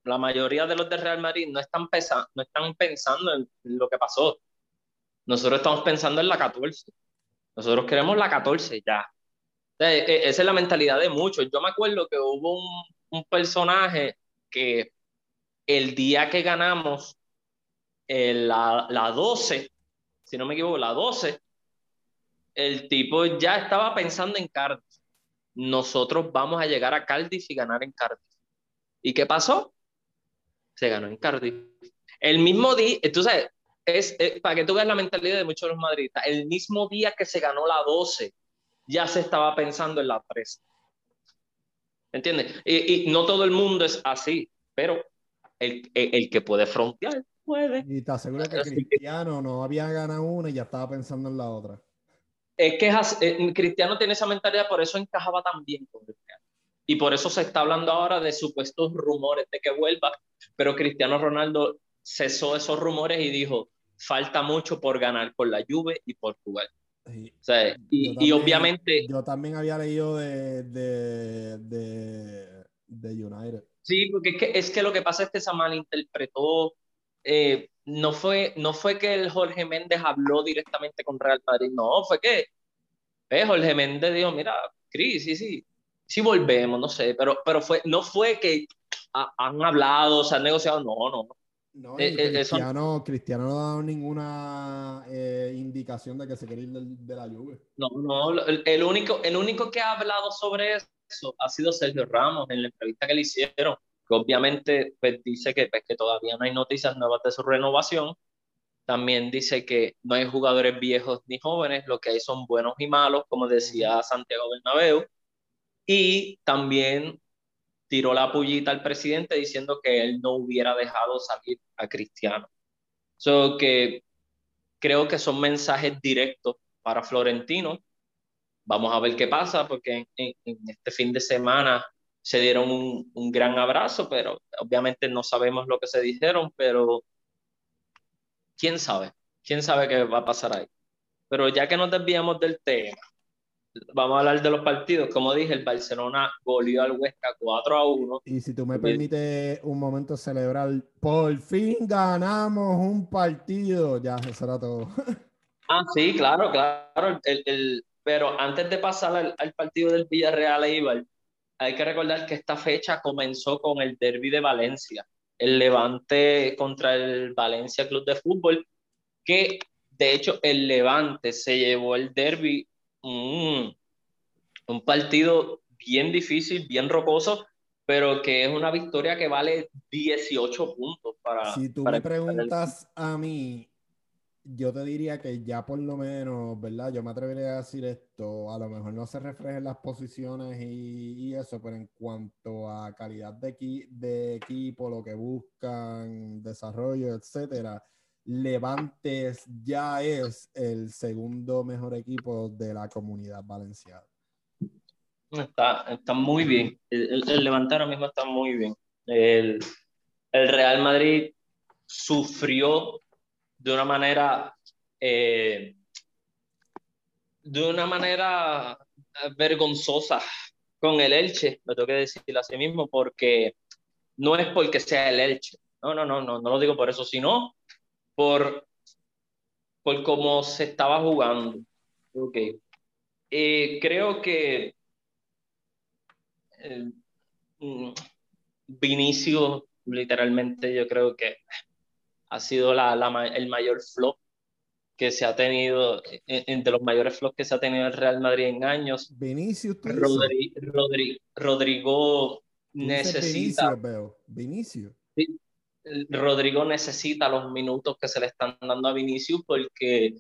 la mayoría de los de Real Madrid no están, pesa, no están pensando en lo que pasó. Nosotros estamos pensando en la 14. Nosotros queremos la 14 ya. E, e, esa es la mentalidad de muchos. Yo me acuerdo que hubo un, un personaje que el día que ganamos la, la 12, si no me equivoco, la 12, el tipo ya estaba pensando en Cardiff nosotros vamos a llegar a Cardiff y ganar en Cardiff. ¿Y qué pasó? Se ganó en Cardiff. El mismo día, entonces, es, para que tú veas la mentalidad de muchos de los madridistas, el mismo día que se ganó la 12, ya se estaba pensando en la 13. ¿Entiendes? Y, no todo el mundo es así, pero el, el, que puede frontear, puede. Y te aseguro que Cristiano no había ganado una y ya estaba pensando en la otra es que eh, Cristiano tiene esa mentalidad, por eso encajaba tan bien con Cristiano. Y por eso se está hablando ahora de supuestos rumores de que vuelva, pero Cristiano Ronaldo cesó esos rumores y dijo, falta mucho por ganar por la Juve y Portugal. Y, o sea, y, obviamente... Yo también había leído de, de, de, de United. Sí, porque es que, es que lo que pasa es que se malinterpretó eh, no, fue, no fue que el Jorge Méndez habló directamente con Real Madrid, no, fue que eh, Jorge Méndez dijo, mira, Cris, sí, sí, sí volvemos, no sé, pero, pero fue, no fue que han hablado, se han negociado, no, no. No, eh, Cristiano, Cristiano, no ha dado ninguna indicación de que se quiere ir de, la lluvia. No, no, el único, el único que ha hablado sobre eso ha sido Sergio Ramos en la entrevista que le hicieron obviamente pues, dice que, pues, que todavía no hay noticias nuevas de su renovación. También dice que no hay jugadores viejos ni jóvenes, lo que hay son buenos y malos, como decía Santiago Bernabéu. Y también tiró la pullita al presidente diciendo que él no hubiera dejado salir a Cristiano. So que creo que son mensajes directos para Florentino. Vamos a ver qué pasa, porque en este fin de semana se dieron un, un, gran abrazo, pero obviamente no sabemos lo que se dijeron, pero quién sabe. quién sabe qué va a pasar ahí. Pero ya que nos desviamos del tema, vamos a hablar de los partidos. Como dije, el Barcelona goleó al Huesca 4 a 1. Y si tú me permites un momento celebrar, por fin ganamos un partido. Ya, eso era todo. ah, sí, claro, claro. El, pero antes de pasar al, partido del Villarreal Eibar, hay que recordar que esta fecha comenzó con el derby de Valencia, el Levante contra el Valencia Club de Fútbol, que de hecho el Levante se llevó el derby un, partido bien difícil, bien rocoso, pero que es una victoria que vale 18 puntos para... Si tú me preguntas a mí, yo te diría que ya por lo menos, ¿verdad? Yo me atrevería a decir esto, a lo mejor no se reflejen las posiciones y, eso, pero en cuanto a calidad de, equipo, lo que buscan, desarrollo, etcétera, Levantes ya es el segundo mejor equipo de la comunidad valenciana. Está, está muy bien. El, el, Levante ahora mismo está muy bien. El, el Real Madrid sufrió de una manera eh, de una manera vergonzosa con el Elche, me tengo que decir así mismo, porque no es porque sea el Elche, no, no, no, no, no lo digo por eso, sino por, por cómo se estaba jugando. Ok. Eh, creo que eh, mm, Vinicio, literalmente, yo creo que ha sido la, la, el mayor flop que se ha tenido, entre los mayores flops que se ha tenido el Real Madrid en años. Vinicio, Rodri, Rodrigo necesita. Vinicio, Rodrigo necesita los minutos que se le están dando a Vinicius porque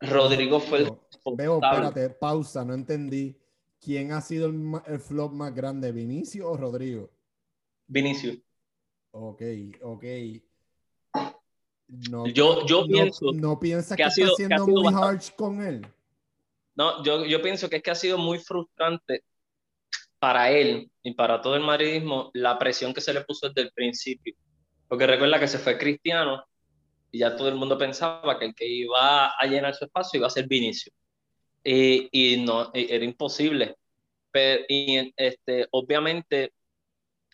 Rodrigo fue el. Veo, espérate, pausa, no entendí. ¿Quién ha sido el, flop más grande, Vinicius o Rodrigo? Vinicius. Ok, ok. No, yo, yo pienso. ¿No piensas que, ha sido, está siendo muy harsh con él? No, yo, yo pienso que es que ha sido muy frustrante para él y para todo el madridismo la presión que se le puso desde el principio. Porque recuerda que se fue Cristiano y ya todo el mundo pensaba que el que iba a llenar su espacio iba a ser Vinicio. Y, y no, era imposible. Pero, y este, obviamente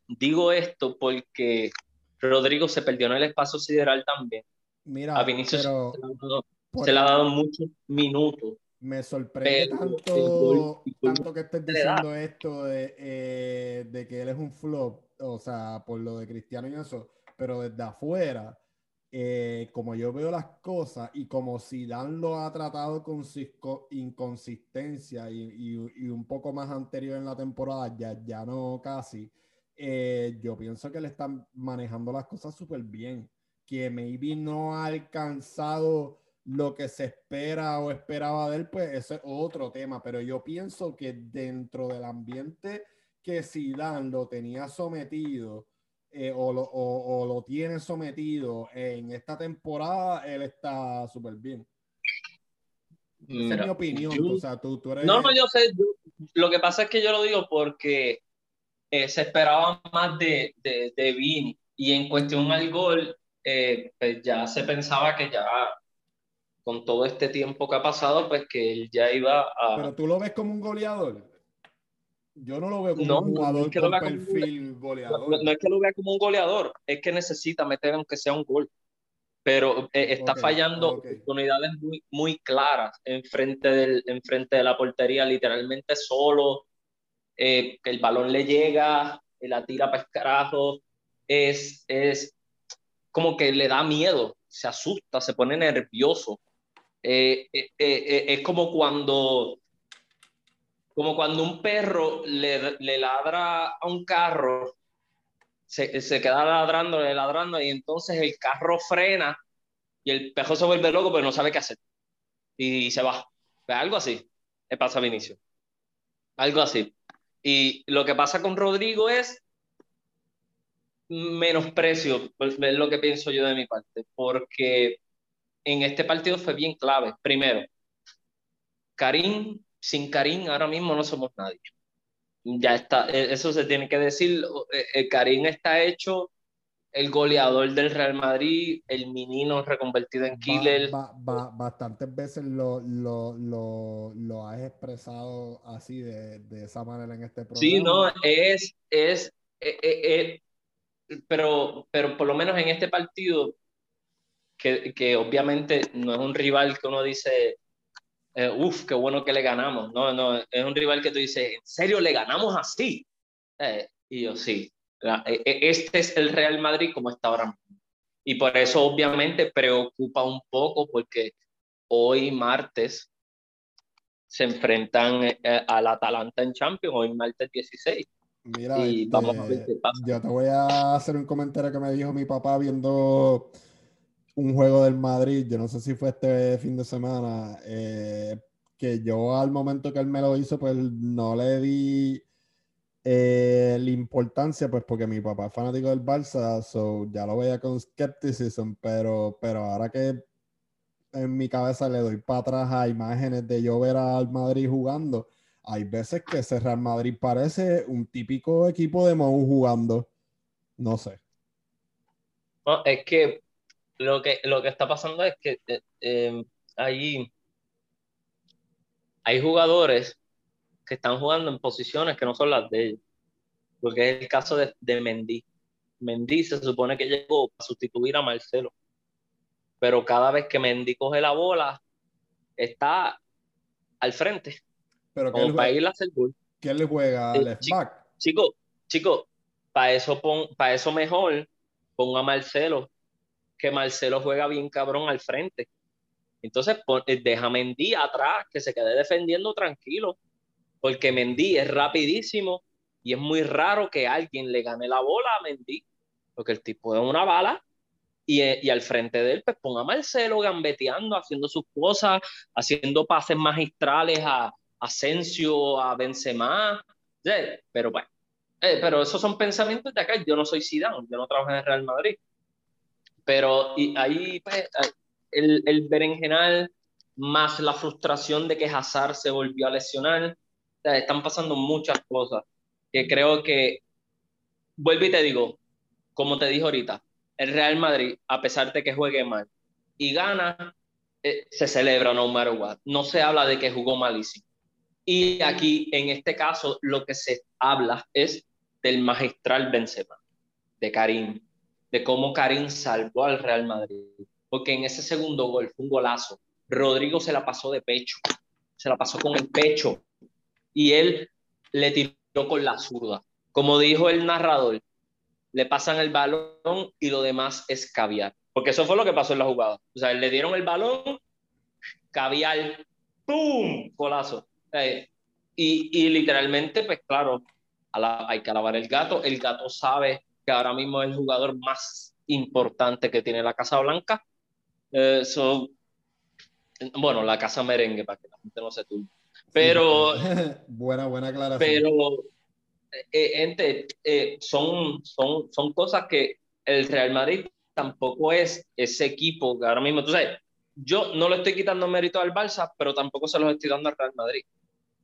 digo esto porque Rodrigo se perdió en el espacio sideral también. Mira, a Vinicius se, le ha dado muchos minutos. Me sorprende tanto, tanto que estés diciendo esto de, eh, de que él es un flop, o sea, por lo de Cristiano y eso pero desde afuera, eh, como yo veo las cosas y como Zidane lo ha tratado con inconsistencia y, un poco más anterior en la temporada, ya, ya no casi, eh, yo pienso que le están manejando las cosas súper bien, que maybe no ha alcanzado lo que se espera o esperaba de él, pues ese es otro tema, pero yo pienso que dentro del ambiente que Zidane lo tenía sometido, eh, o, lo, o, lo, tiene sometido en esta temporada, él está súper bien. Esa es mi opinión. No, no, yo sé. lo que pasa es que yo lo digo porque eh, se esperaba más de, de, de, Vini y en cuestión al gol, eh, pues ya se pensaba que ya con todo este tiempo que ha pasado, pues que él ya iba a... Pero tú lo ves como un goleador. Yo no lo veo como un jugador con perfil goleador. No, es que lo vea como un goleador, es que necesita meter aunque sea un gol. Pero eh, está fallando oportunidades muy, muy claras enfrente, del, enfrente de la portería, literalmente solo. Eh, el balón le llega, la tira para carajo. Es, es como que le da miedo, se asusta, se pone nervioso. Eh, es como cuando como cuando un perro le, le ladra a un carro, se, se, queda ladrando, le ladrando, y entonces el carro frena y el perro se vuelve loco, pero no sabe qué hacer. Y, se va. Algo así le pasa a Vinicio. Algo así. Y lo que pasa con Rodrigo es menosprecio, pues, es lo que pienso yo de mi parte, porque en este partido fue bien clave. Primero, Karim sin Karim ahora mismo no somos nadie. Ya está, e, eso se tiene que decir. Eh, eh, Karim está hecho el goleador del Real Madrid, el menino reconvertido en killer. bastantes veces lo, lo, lo, lo, has expresado así de, de, esa manera en este programa. Sí, no, es, es, eh, eh, eh, pero, pero por lo menos en este partido, que, que, obviamente no es un rival que uno dice, uff, qué bueno que le ganamos. No, no, es un rival que tú dices, ¿en serio le ganamos así? y yo sí, e, e, este es el Real Madrid como está ahora mismo. Y por eso obviamente preocupa un poco porque hoy martes se enfrentan eh, al Atalanta en Champions, hoy martes 16. Mira, y este, vamos a ver qué pasa. Yo te voy a hacer un comentario que me dijo mi papá viendo un juego del Madrid, yo no sé si fue este fin de semana, eh, que yo al momento que él me lo hizo, pues no le di eh, la importancia, pues porque mi papá es fanático del Barça, so ya lo veía con skepticism, pero, pero ahora que en mi cabeza le doy para atrás a imágenes de yo ver al Madrid jugando, hay veces que ese Real Madrid parece un típico equipo de Mou jugando. No sé. No, es que lo que, lo que está pasando es que eh, eh, hay, hay jugadores que están jugando en posiciones que no son las de ellos. Porque es el caso de, de Mendy. Mendy se supone que llegó a sustituir a Marcelo. Pero cada vez que Mendy coge la bola, está al frente. Pero como para ir a hacer gol. ¿Quién le juega al Chico, chico, para eso, para eso mejor ponga a Marcelo, que Marcelo juega bien cabrón al frente. Entonces, eh, deja a Mendy atrás, que se quede defendiendo tranquilo porque Mendy es rapidísimo y es muy raro que alguien le gane la bola a Mendy, porque el tipo es una bala y, y, al frente de él, pues ponga a Marcelo gambeteando, haciendo sus cosas, haciendo pases magistrales a Asensio, a Benzema, pero bueno, eh, pero esos son pensamientos de acá, yo no soy Zidane, yo no trabajo en el Real Madrid, pero y ahí pues, el, el berenjenal más la frustración de que Hazard se volvió a lesionar, están pasando muchas cosas que creo que, vuelvo y te digo, como te dije ahorita, el Real Madrid, a pesar de que juegue mal y gana, eh, se celebra no matter what. No se habla de que jugó malísimo. Y aquí, en este caso, lo que se habla es del magistral Benzema, de Karim, de cómo Karim salvó al Real Madrid. Porque en ese segundo gol fue un golazo. Rodrigo se la pasó de pecho, se la pasó con el pecho y él le tiró con la zurda. Como dijo el narrador, le pasan el balón y lo demás es caviar. Porque eso fue lo que pasó en la jugada. O sea, le dieron el balón, caviar, ¡pum! Colazo. Eh, y, y, literalmente, pues claro, hay que alabar el gato. El gato sabe que ahora mismo es el jugador más importante que tiene la Casa Blanca. Eh, bueno, la Casa Merengue, para que la gente no se turbe. Pero. buena, buena aclaración. Pero, eh, gente, eh, son, son, son cosas que el Real Madrid tampoco es ese equipo que ahora mismo. Sabes, yo no le estoy quitando mérito al Barça, pero tampoco se los estoy dando al Real Madrid.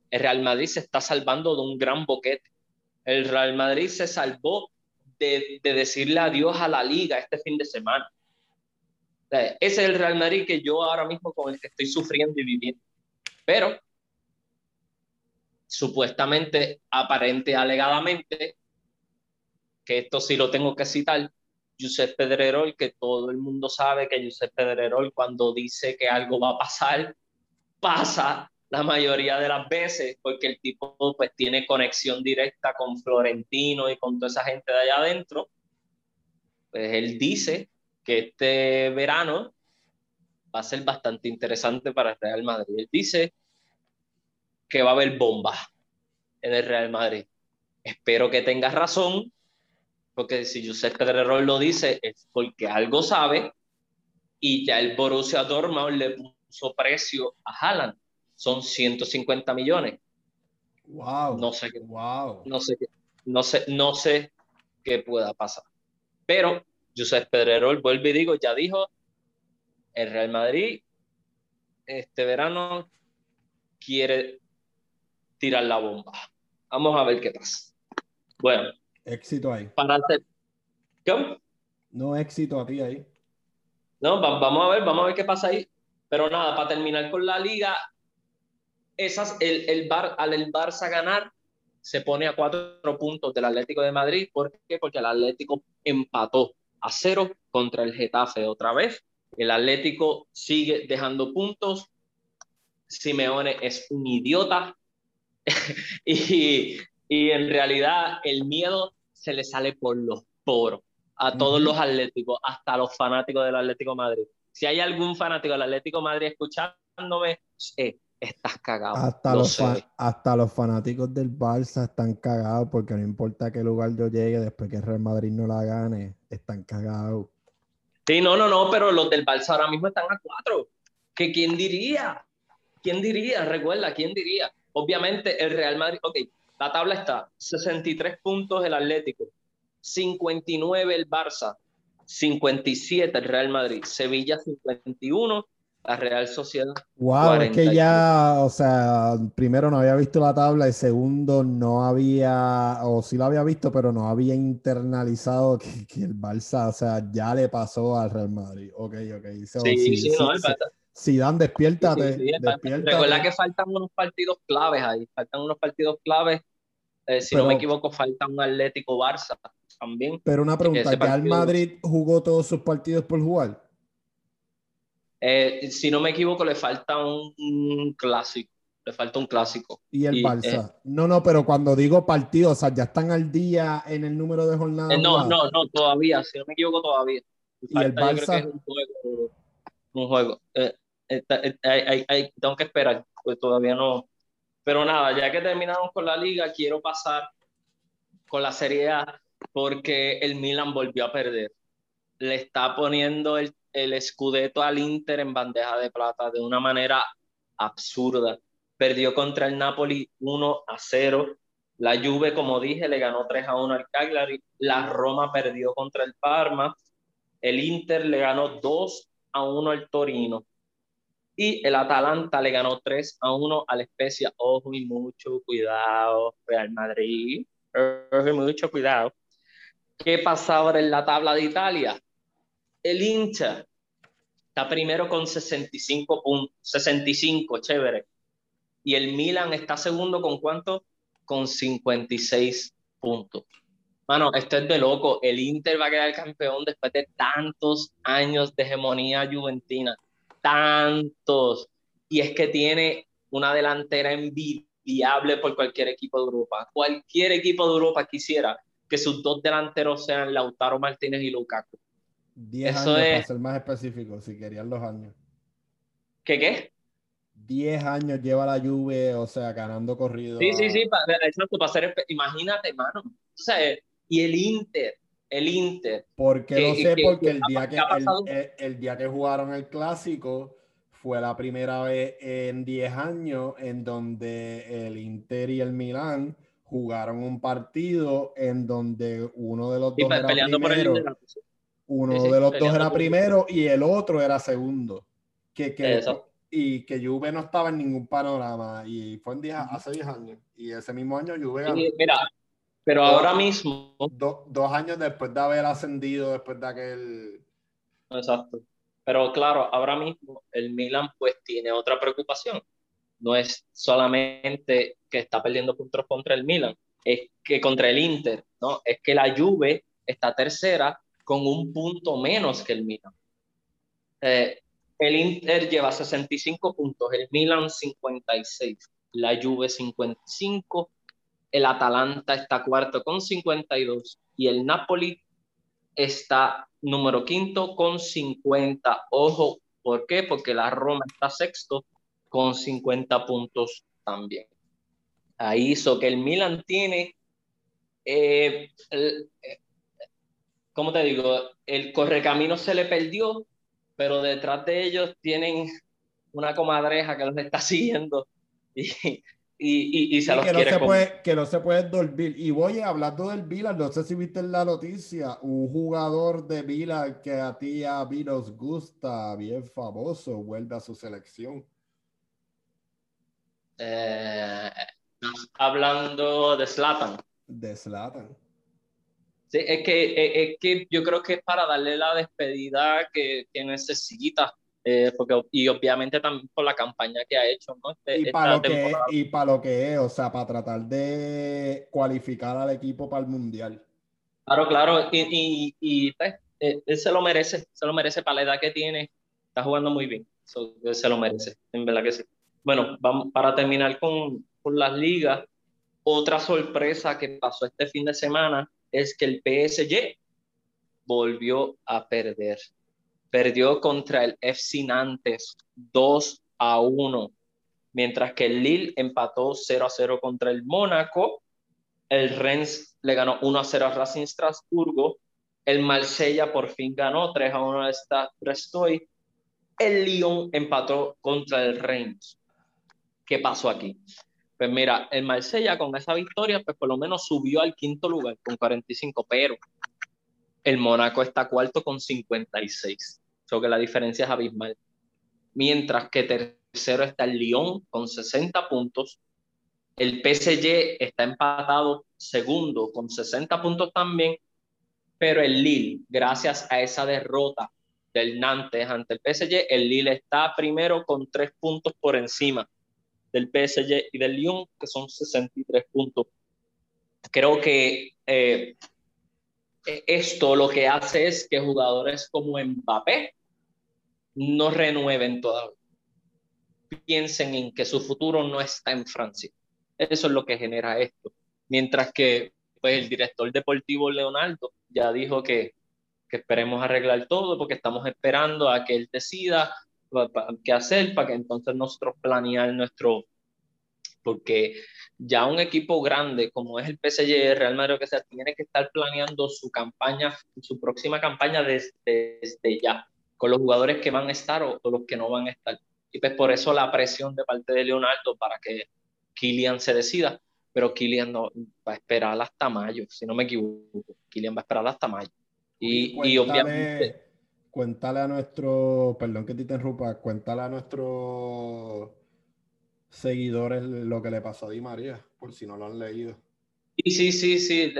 El Real Madrid se está salvando de un gran boquete. El Real Madrid se salvó de, de decirle adiós a la liga este fin de semana. ese es el Real Madrid que yo ahora mismo con el que estoy sufriendo y viviendo. Pero supuestamente, aparente, alegadamente, que esto sí lo tengo que citar, Josep Pedrerol, que todo el mundo sabe que Josep Pedrerol cuando dice que algo va a pasar, pasa la mayoría de las veces, porque el tipo pues tiene conexión directa con Florentino y con toda esa gente de allá adentro. Pues él dice que este verano va a ser bastante interesante para el Real Madrid. Él dice que va a haber bombas en el Real Madrid. Espero que tengas razón, porque si Josep Pedrerol lo dice es porque algo sabe y ya el Borussia Dortmund le puso precio a Haaland. Son 150 millones. Wow. No sé qué, wow. no sé no sé, no sé qué pueda pasar. Pero Josep Pedrerol, vuelve y digo, ya dijo, el Real Madrid este verano quiere tirar la bomba. Vamos a ver qué pasa. Bueno. Éxito ahí. Para hacer... No éxito a ti ahí. No, vamos a ver, vamos a ver qué pasa ahí. Pero nada, para terminar con la liga, esas, el, el, Bar, al el Barça ganar, se pone a cuatro puntos del Atlético de Madrid. ¿Por qué? Porque el Atlético empató a cero contra el Getafe otra vez. El Atlético sigue dejando puntos. Simeone es un idiota. y, y en realidad el miedo se le sale por los poros a todos los atléticos, hasta los fanáticos del Atlético Madrid. Si hay algún fanático del Atlético Madrid escuchándome, eh, estás cagado. Hasta, los hasta los fanáticos del Barça están cagados porque no importa qué lugar yo llegue después que el Real Madrid no la gane, están cagados. Sí, no, no, no, pero los del Barça ahora mismo están a cuatro. ¿Que quién diría? ¿Quién diría? Recuerda, ¿quién diría? Obviamente el Real Madrid, ok, la tabla está 63 puntos el Atlético, 59 el Barça, 57 el Real Madrid, Sevilla 51, la Real Sociedad. Wow, es que ya, o sea, primero no había visto la tabla y segundo no había, o sí lo había visto, pero no había internalizado que, el Barça, o sea, ya le pasó al Real Madrid. Ok, ok. sí, sí, sí, no, el Si Dan, despiértate, Recuerda que faltan unos partidos claves ahí, faltan unos partidos claves. Eh, si no me equivoco, falta un Atlético Barça también. Pero una pregunta, ¿ya el Madrid jugó todos sus partidos por jugar? Eh, si no me equivoco, le falta un, clásico. Le falta un clásico. ¿Y el Barça? Eh, no, no, pero cuando digo partidos, o sea, ya están al día en el número de jornadas. No, no, no, todavía, si no me equivoco, todavía. ¿Y el Barça? un juego. Un juego. Tengo que esperar, pues todavía no. Pero nada, ya que terminamos con la liga, quiero pasar con la Serie A porque el Milan volvió a perder. Le está poniendo el, el al Inter en bandeja de plata de una manera absurda. Perdió contra el Napoli 1 a 0. La Juve, como dije, le ganó 3 a 1 al Cagliari. La Roma perdió contra el Parma. El Inter le ganó 2 a 1 al Torino. Y el Atalanta le ganó 3 a 1 al Spezia. Ojo y mucho cuidado, Real Madrid. Ojo y mucho cuidado. ¿Qué pasa ahora en la tabla de Italia? El hincha está primero con 65 puntos, 65, chévere. Y el Milan está segundo con cuánto? Con 56 puntos. Mano, esto es de loco. El Inter va a quedar campeón después de tantos años de hegemonía juventina. Tantos. Y es que tiene una delantera envidiable por cualquier equipo de Europa. Cualquier equipo de Europa quisiera que sus dos delanteros sean Lautaro Martínez y Lukaku. 10 años, para ser más específico, si querían los años. ¿Qué qué? 10 años lleva la Juve, o sea, ganando corrido. Sí, sí, sí, para, exacto, para ser, imagínate, mano. O sea, y el Inter, el Inter. Porque lo sé, porque el, día que, el, el, día que jugaron el clásico fue la primera vez en 10 años en donde el Inter y el Milán jugaron un partido en donde uno de los dos era primero, uno de los dos era primero y el otro era segundo. Que, que, y que Juve no estaba en ningún panorama y fue en hace 10 años y ese mismo año Juve ganó. mira, pero ahora mismo dos años después de haber ascendido después de aquel exacto pero claro ahora mismo el Milan pues tiene otra preocupación no es solamente que está perdiendo puntos contra el Milan, es que contra el Inter, ¿no? Es que la Juve está tercera con un punto menos que el Milan. Eh, el Inter lleva 65 puntos, el Milan 56, la Juve 55, el Atalanta está cuarto con 52 y el Napoli está número quinto con 50. Ojo, ¿por qué? Porque la Roma está sexto con 50 puntos también. Ahí hizo que el Milan tiene, eh, eh, ¿cómo te digo? El correcamino se le perdió, pero detrás de ellos tienen una comadreja que los está siguiendo y, y, y, se los que quiere no se puede, Que no se puede dormir. Y voy hablando del Vila, no sé si viste en la noticia, un jugador de Vila que a ti a mí nos gusta, bien famoso, vuelve a su selección. Eh, hablando de Slatan. De Slatan. Sí, es que, es, que yo creo que es para darle la despedida que, que necesita. Eh, porque, y obviamente también por la campaña que ha hecho, ¿no? Este, y, para lo que, y para lo que es, o sea, para tratar de cualificar al equipo para el Mundial. Claro, claro, y, y, y pues, eh, él se lo merece, se lo merece para la edad que tiene, está jugando muy bien, se lo merece, en verdad que sí. Bueno, vamos, para terminar con, con las ligas, otra sorpresa que pasó este fin de semana es que el PSG volvió a perder. Perdió contra el FC Nantes 2 a 1, mientras que el Lille empató 0 a 0 contra el Mónaco. El Rennes le ganó 1 a 0 a Racing Strasburgo. El Marsella por fin ganó 3 a 1 a Stade Brestoy. El Lyon empató contra el Reims. ¿Qué pasó aquí? Pues mira, el Marsella con esa victoria, pues por lo menos subió al quinto lugar con 45, pero el Mónaco está cuarto con 56. O que la diferencia es abismal. Mientras que tercero está el Lyon con 60 puntos. El PSG está empatado segundo con 60 puntos también. Pero el Lille, gracias a esa derrota del Nantes ante el PSG, el Lille está primero con tres puntos por encima del PSG y del Lyon, que son 63 puntos. Creo que eh, esto lo que hace es que jugadores como Mbappé no renueven todavía. Piensen en que su futuro no está en Francia. Eso es lo que genera esto. Mientras que pues, el director deportivo Leonardo ya dijo que, que esperemos arreglar todo porque estamos esperando a que él decida qué hacer para que entonces nosotros planear nuestro, porque ya un equipo grande como es el PSG, Real Madrid, que sea, tiene que estar planeando su campaña, su próxima campaña desde, ya, con los jugadores que van a estar o, los que no van a estar. Y pues por eso la presión de parte de Leonardo para que Kylian se decida, pero Kylian no, va a esperar hasta mayo, si no me equivoco. Kylian va a esperar hasta mayo. Y, y obviamente cuéntale a nuestro, perdón que te interrumpa, cuéntale a nuestros seguidores lo que le pasó a Di María, por si no lo han leído. Sí, sí, sí, sí.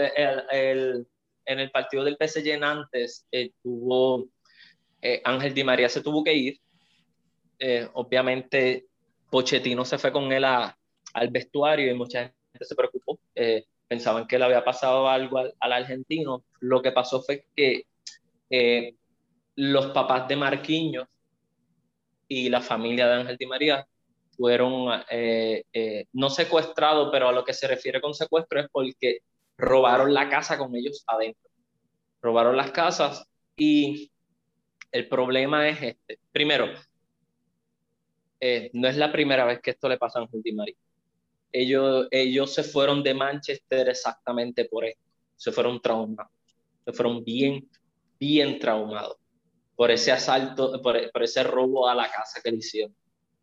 El, en el partido del PSG antes eh, tuvo eh, Ángel Di María se tuvo que ir. Eh, obviamente Pochettino se fue con él al vestuario y mucha gente se preocupó. pensaban que le había pasado algo al, al argentino. Lo que pasó fue que los papás de Marquinhos y la familia de Ángel Di María fueron eh, eh, no secuestrados, pero a lo que se refiere con secuestro es porque robaron la casa con ellos adentro. Robaron las casas y el problema es este. Primero, eh, no es la primera vez que esto le pasa a Di María. Ellos, ellos se fueron de Manchester exactamente por esto. Se fueron traumados. Se fueron bien, bien traumados por ese asalto, por, ese robo a la casa que le hicieron.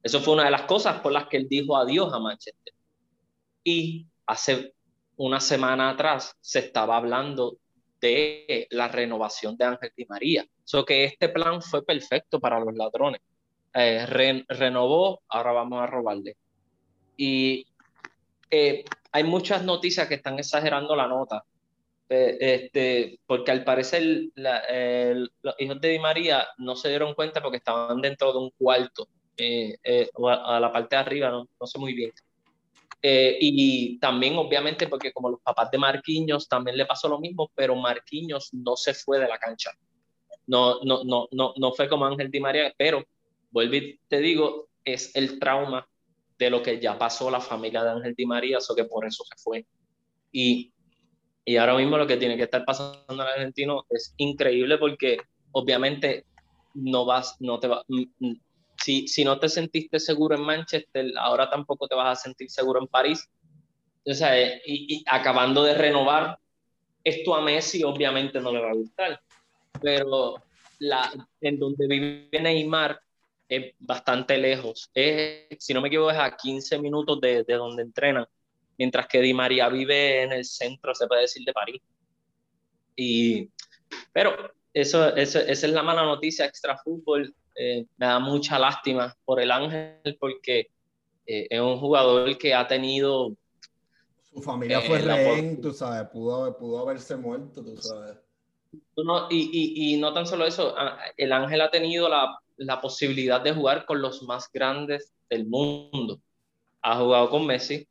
Eso fue una de las cosas por las que él dijo adiós a Manchester. Y hace una semana atrás se estaba hablando de la renovación de Ángel Di María. So que este plan fue perfecto para los ladrones. Eh, renovó, ahora vamos a robarle. Y eh, hay muchas noticias que están exagerando la nota. Eh, este, porque al parecer los hijos de Di María no se dieron cuenta porque estaban dentro de un cuarto, eh, eh, o a, la parte de arriba, no, no sé muy bien. y también, obviamente, porque como los papás de Marquinhos también le pasó lo mismo, pero Marquinhos no se fue de la cancha. No, no, no, no, no fue como Ángel Di María, pero vuelvo y te digo, es el trauma de lo que ya pasó la familia de Ángel Di María, eso que por eso se fue. Y y ahora mismo lo que tiene que estar pasando el argentino es increíble porque obviamente no vas, no te va, si, si no te sentiste seguro en Manchester, ahora tampoco te vas a sentir seguro en París. O sea, eh, y, y, acabando de renovar, esto a Messi obviamente no le va a gustar, pero la, en donde vive Neymar es bastante lejos. Es, si no me equivoco, es a 15 minutos de, de donde entrenan mientras que Di María vive en el centro, se puede decir, de París. Y, pero eso, esa es la mala noticia extra fútbol. Eh, me da mucha lástima por el Ángel porque eh, es un jugador que ha tenido Su familia fue rehén, tú sabes, pudo, pudo haberse muerto, tú sabes. y, y, no tan solo eso, el Ángel ha tenido la, la posibilidad de jugar con los más grandes del mundo. Ha jugado con Messi,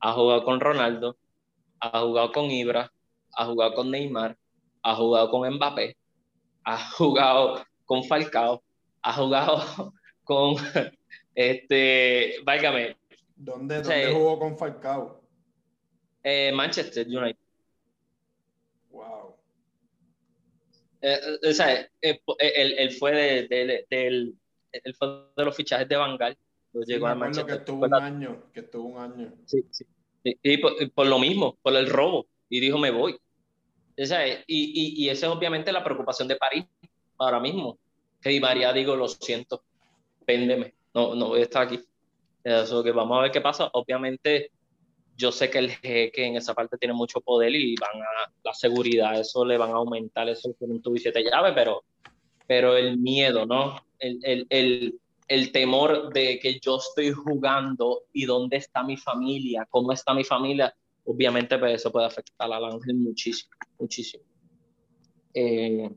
ha jugado con Ronaldo, ha jugado con Ibra, ha jugado con Neymar, ha jugado con Mbappé, ha jugado con Falcao, ha jugado con este, válgame. ¿Dónde, ¿dónde jugó con Falcao? Eh, Manchester United. Wow. Eh, eh, o sea, él, fue de, de, de, de los fichajes de Bangal. llegó a Manchester. que estuvo un año, que estuvo un año. Sí, sí. Y, por, lo mismo, por el robo. Y dijo, me voy. O sea, y, y, y esa es obviamente la preocupación de París ahora mismo. Que Di María digo, lo siento, péndeme, no, no voy a estar aquí. Eso que vamos a ver qué pasa. Obviamente, yo sé que el jeque en esa parte tiene mucho poder y van a la seguridad, eso le van a aumentar eso con un tubo y llaves, pero, pero el miedo, ¿no? El, el, el, el, temor de que yo estoy jugando y dónde está mi familia, cómo está mi familia, obviamente pues eso puede afectar al ángel muchísimo, muchísimo. Eh,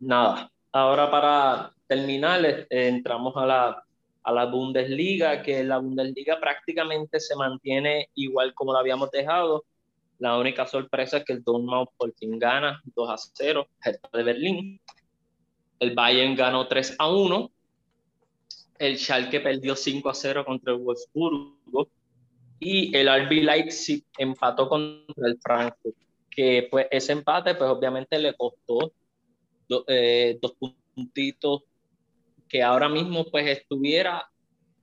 nada, ahora para terminar, eh, entramos a la, a la Bundesliga, que la Bundesliga prácticamente se mantiene igual como la habíamos dejado. La única sorpresa es que el Dortmund por fin gana 2 a 0, de Berlín. El Bayern ganó 3 a 1. El Schalke perdió 5 a 0 contra el Wolfsburgo. Y el RB Leipzig empató contra el Frankfurt. Que pues ese empate pues obviamente le costó eh, dos puntitos que ahora mismo pues estuviera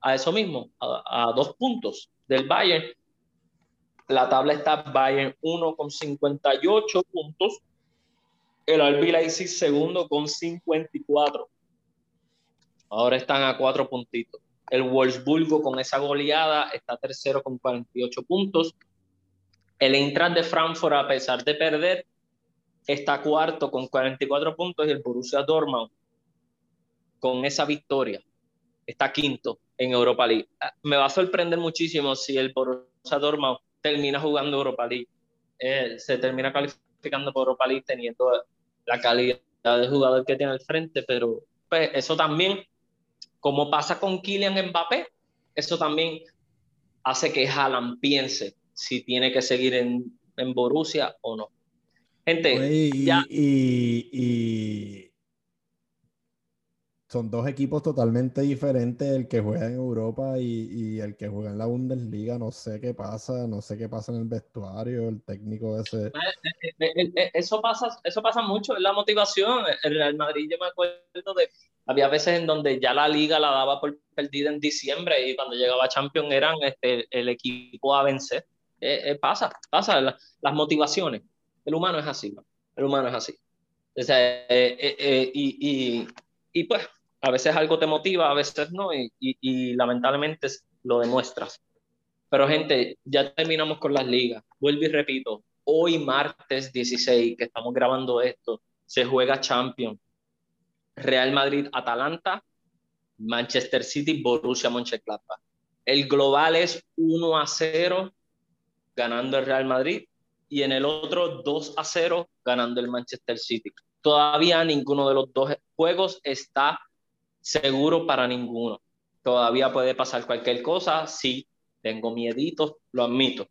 a eso mismo, a, dos puntos del Bayern. La tabla está Bayern 1 con 58 puntos, el RB Leipzig segundo con 54. Ahora están a cuatro puntitos. El Wolfsburgo con esa goleada está tercero con 48 puntos. El Eintracht de Frankfurt, a pesar de perder, está cuarto con 44 puntos y el Borussia Dortmund con esa victoria está quinto en Europa League. Ah, me va a sorprender muchísimo si el Borussia Dortmund termina jugando Europa League. Eh, se termina calificando por Europa League teniendo la calidad de jugador que tiene al frente, pero pues, eso también, como pasa con Kylian Mbappé, eso también hace que Haaland piense si tiene que seguir en, en Borussia o no. Gente, y, y, son dos equipos totalmente diferentes, el que juega en Europa y, el que juega en la Bundesliga. No sé qué pasa, no sé qué pasa en el vestuario, el técnico ese. Eh, eh, eh, eso pasa, eso pasa mucho, es la motivación. El Real Madrid, yo me acuerdo de. Había veces en donde ya la liga la daba por perdida en diciembre y cuando llegaba Champions eran este, el equipo a vencer. pasa, pasa, las motivaciones. El humano es así, el humano es así. y, y pues a veces algo te motiva, a veces no, y, y, lamentablemente lo demuestras. Pero gente, ya terminamos con las ligas. Vuelvo y repito, hoy martes 16, que estamos grabando esto, se juega Champions. Real Madrid, Atalanta, Manchester City, Borussia Mönchengladbach. El global es 1 a 0 ganando el Real Madrid y en el otro 2 a 0 ganando el Manchester City. Todavía ninguno de los dos juegos está seguro para ninguno. Todavía puede pasar cualquier cosa, sí, tengo mieditos, lo admito.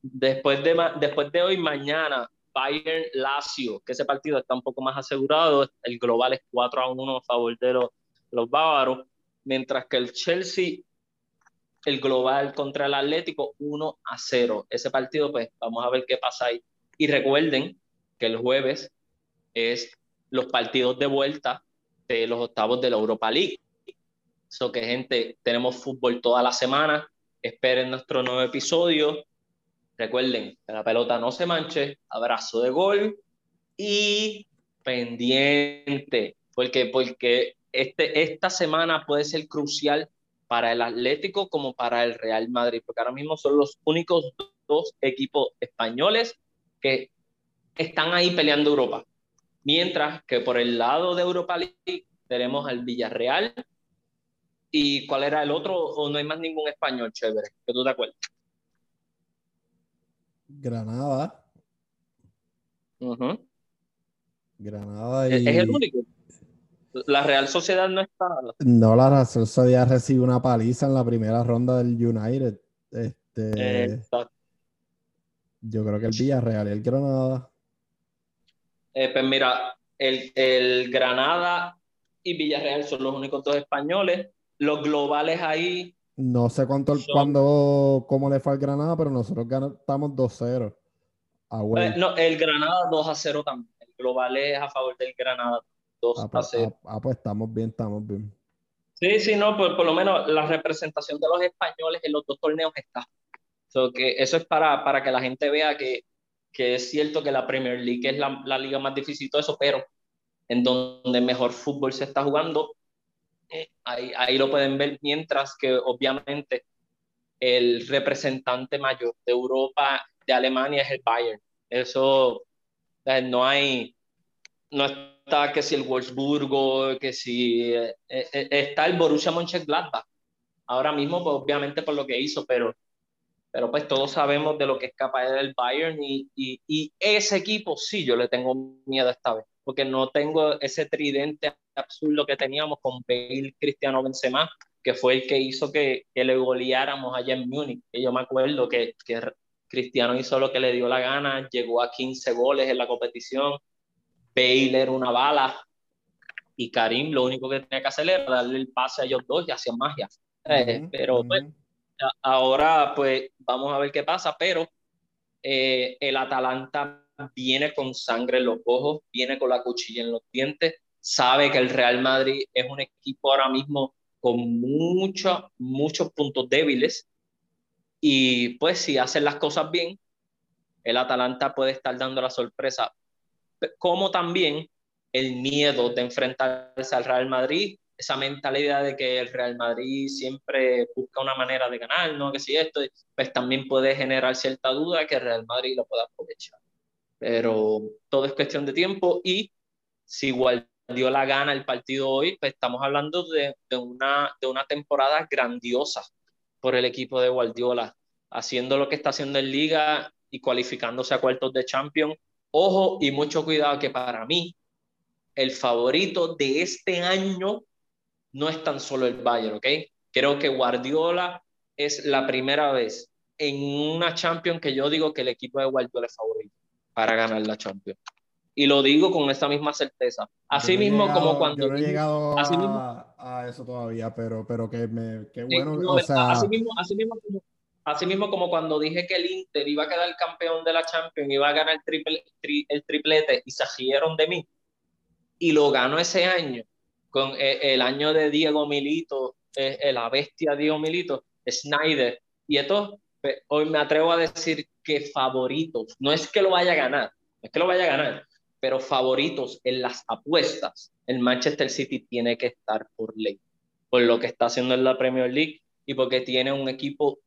Después de, después de hoy, mañana, Bayern Lazio, que ese partido está un poco más asegurado, el global es 4 a 1 a favor de los, los bávaros, mientras que el Chelsea, el global contra el Atlético, 1 a 0. Ese partido, pues vamos a ver qué pasa ahí. Y recuerden que el jueves es los partidos de vuelta de los octavos de la Europa League. Eso que gente, tenemos fútbol toda la semana. Esperen nuestro nuevo episodio. Recuerden que la pelota no se manche. Abrazo de gol y pendiente. Porque, porque este, esta semana puede ser crucial para el Atlético como para el Real Madrid, porque ahora mismo son los únicos dos equipos españoles que están ahí peleando Europa. Mientras que por el lado de Europa League tenemos al Villarreal. ¿Y cuál era el otro? ¿O no hay más ningún español chévere? Que tú te acuerdas. Granada. Granada y... Es el único. La Real Sociedad no está. No, la Real Sociedad recibe una paliza en la primera ronda del United. Este, Yo creo que el Villarreal y el Granada. Eh, pues mira, el, el, Granada y Villarreal son los únicos dos españoles. Los globales ahí. No sé cuánto, cuándo, cómo le fue al Granada, pero nosotros estamos 2-0. Eh, no, el Granada 2 0 también. El global es a favor del Granada. 2 ah, pues, a 0. Ah, ah, pues estamos bien, estamos bien. Sí, sí, no, pues por lo menos la representación de los españoles en los dos torneos está. que eso es para, para que la gente vea que, que es cierto que la Premier League es la, la, liga más difícil todo eso, pero en donde mejor fútbol se está jugando, eh, ahí, ahí lo pueden ver, mientras que obviamente el representante mayor de Europa, de Alemania, es el Bayern. Eso, no hay, no está que si el Wolfsburgo, que si eh, eh, está el Borussia Mönchengladbach. Ahora mismo, pues, obviamente por lo que hizo, pero, pero pues todos sabemos de lo que es capaz del Bayern y, y, y, ese equipo sí, yo le tengo miedo esta vez, porque no tengo ese tridente absurdo que teníamos con Bale, Cristiano Benzema, que fue el que hizo que, que le goleáramos allá en Múnich. Yo me acuerdo que, que Cristiano hizo lo que le dio la gana, llegó a 15 goles en la competición, Bale era una bala y Karim lo único que tenía que hacer era darle el pase a ellos dos y hacía magia. Eh, pero pues, ahora pues vamos a ver qué pasa, pero eh, el Atalanta viene con sangre en los ojos, viene con la cuchilla en los dientes, sabe que el Real Madrid es un equipo ahora mismo con muchos, muchos puntos débiles y pues si hacen las cosas bien, el Atalanta puede estar dando la sorpresa como también el miedo de enfrentarse al Real Madrid, esa mentalidad de que el Real Madrid siempre busca una manera de ganar, ¿no? Que si esto, pues también puede generar cierta duda que el Real Madrid lo pueda aprovechar. Pero todo es cuestión de tiempo y si Guardiola gana el partido hoy, pues estamos hablando de, de, una, de una temporada grandiosa por el equipo de Guardiola, haciendo lo que está haciendo en Liga y cualificándose a cuartos de Champions Ojo y mucho cuidado que para mí el favorito de este año no es tan solo el Bayern, ¿ok? Creo que Guardiola es la primera vez en una Champions que yo digo que el equipo de Guardiola es favorito para ganar la Champions. Y lo digo con esta misma certeza. Así mismo como cuando... Yo no he llegado a, eso todavía, pero, pero que, me, bueno. o sea... así, mismo, así mismo como Así mismo como cuando dije que el Inter iba a quedar campeón de la Champions, iba a ganar el, triple, el triplete y se rieron de mí. Y lo ganó ese año, con eh, el año de Diego Milito, eh, eh, la bestia Diego Milito, Snyder. Y esto, pues, hoy me atrevo a decir que favoritos, no es que lo vaya a ganar, es que lo vaya a ganar, pero favoritos en las apuestas, el Manchester City tiene que estar por ley, por lo que está haciendo en la Premier League y porque tiene un equipo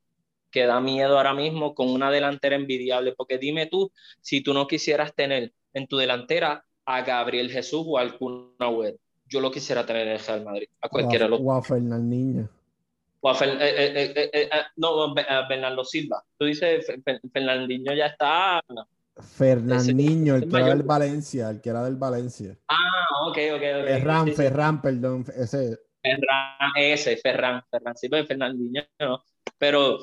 que da miedo ahora mismo con una delantera envidiable, porque dime tú, si tú no quisieras tener en tu delantera a Gabriel Jesús o a Kun yo lo quisiera tener en el Real Madrid, a cualquiera de los O a Fernandinho. O a eh, eh, eh, no, a Bernardo Silva. Tú dices, Fernandinho ya está... Fernandinho, el que era del Valencia, el que era del Valencia. Ah, ok, ok, ok. Ferran, Ferran, perdón, ese. Ferran, ese, Ferran, Ferran, sí, pero Fernandinho no. Pero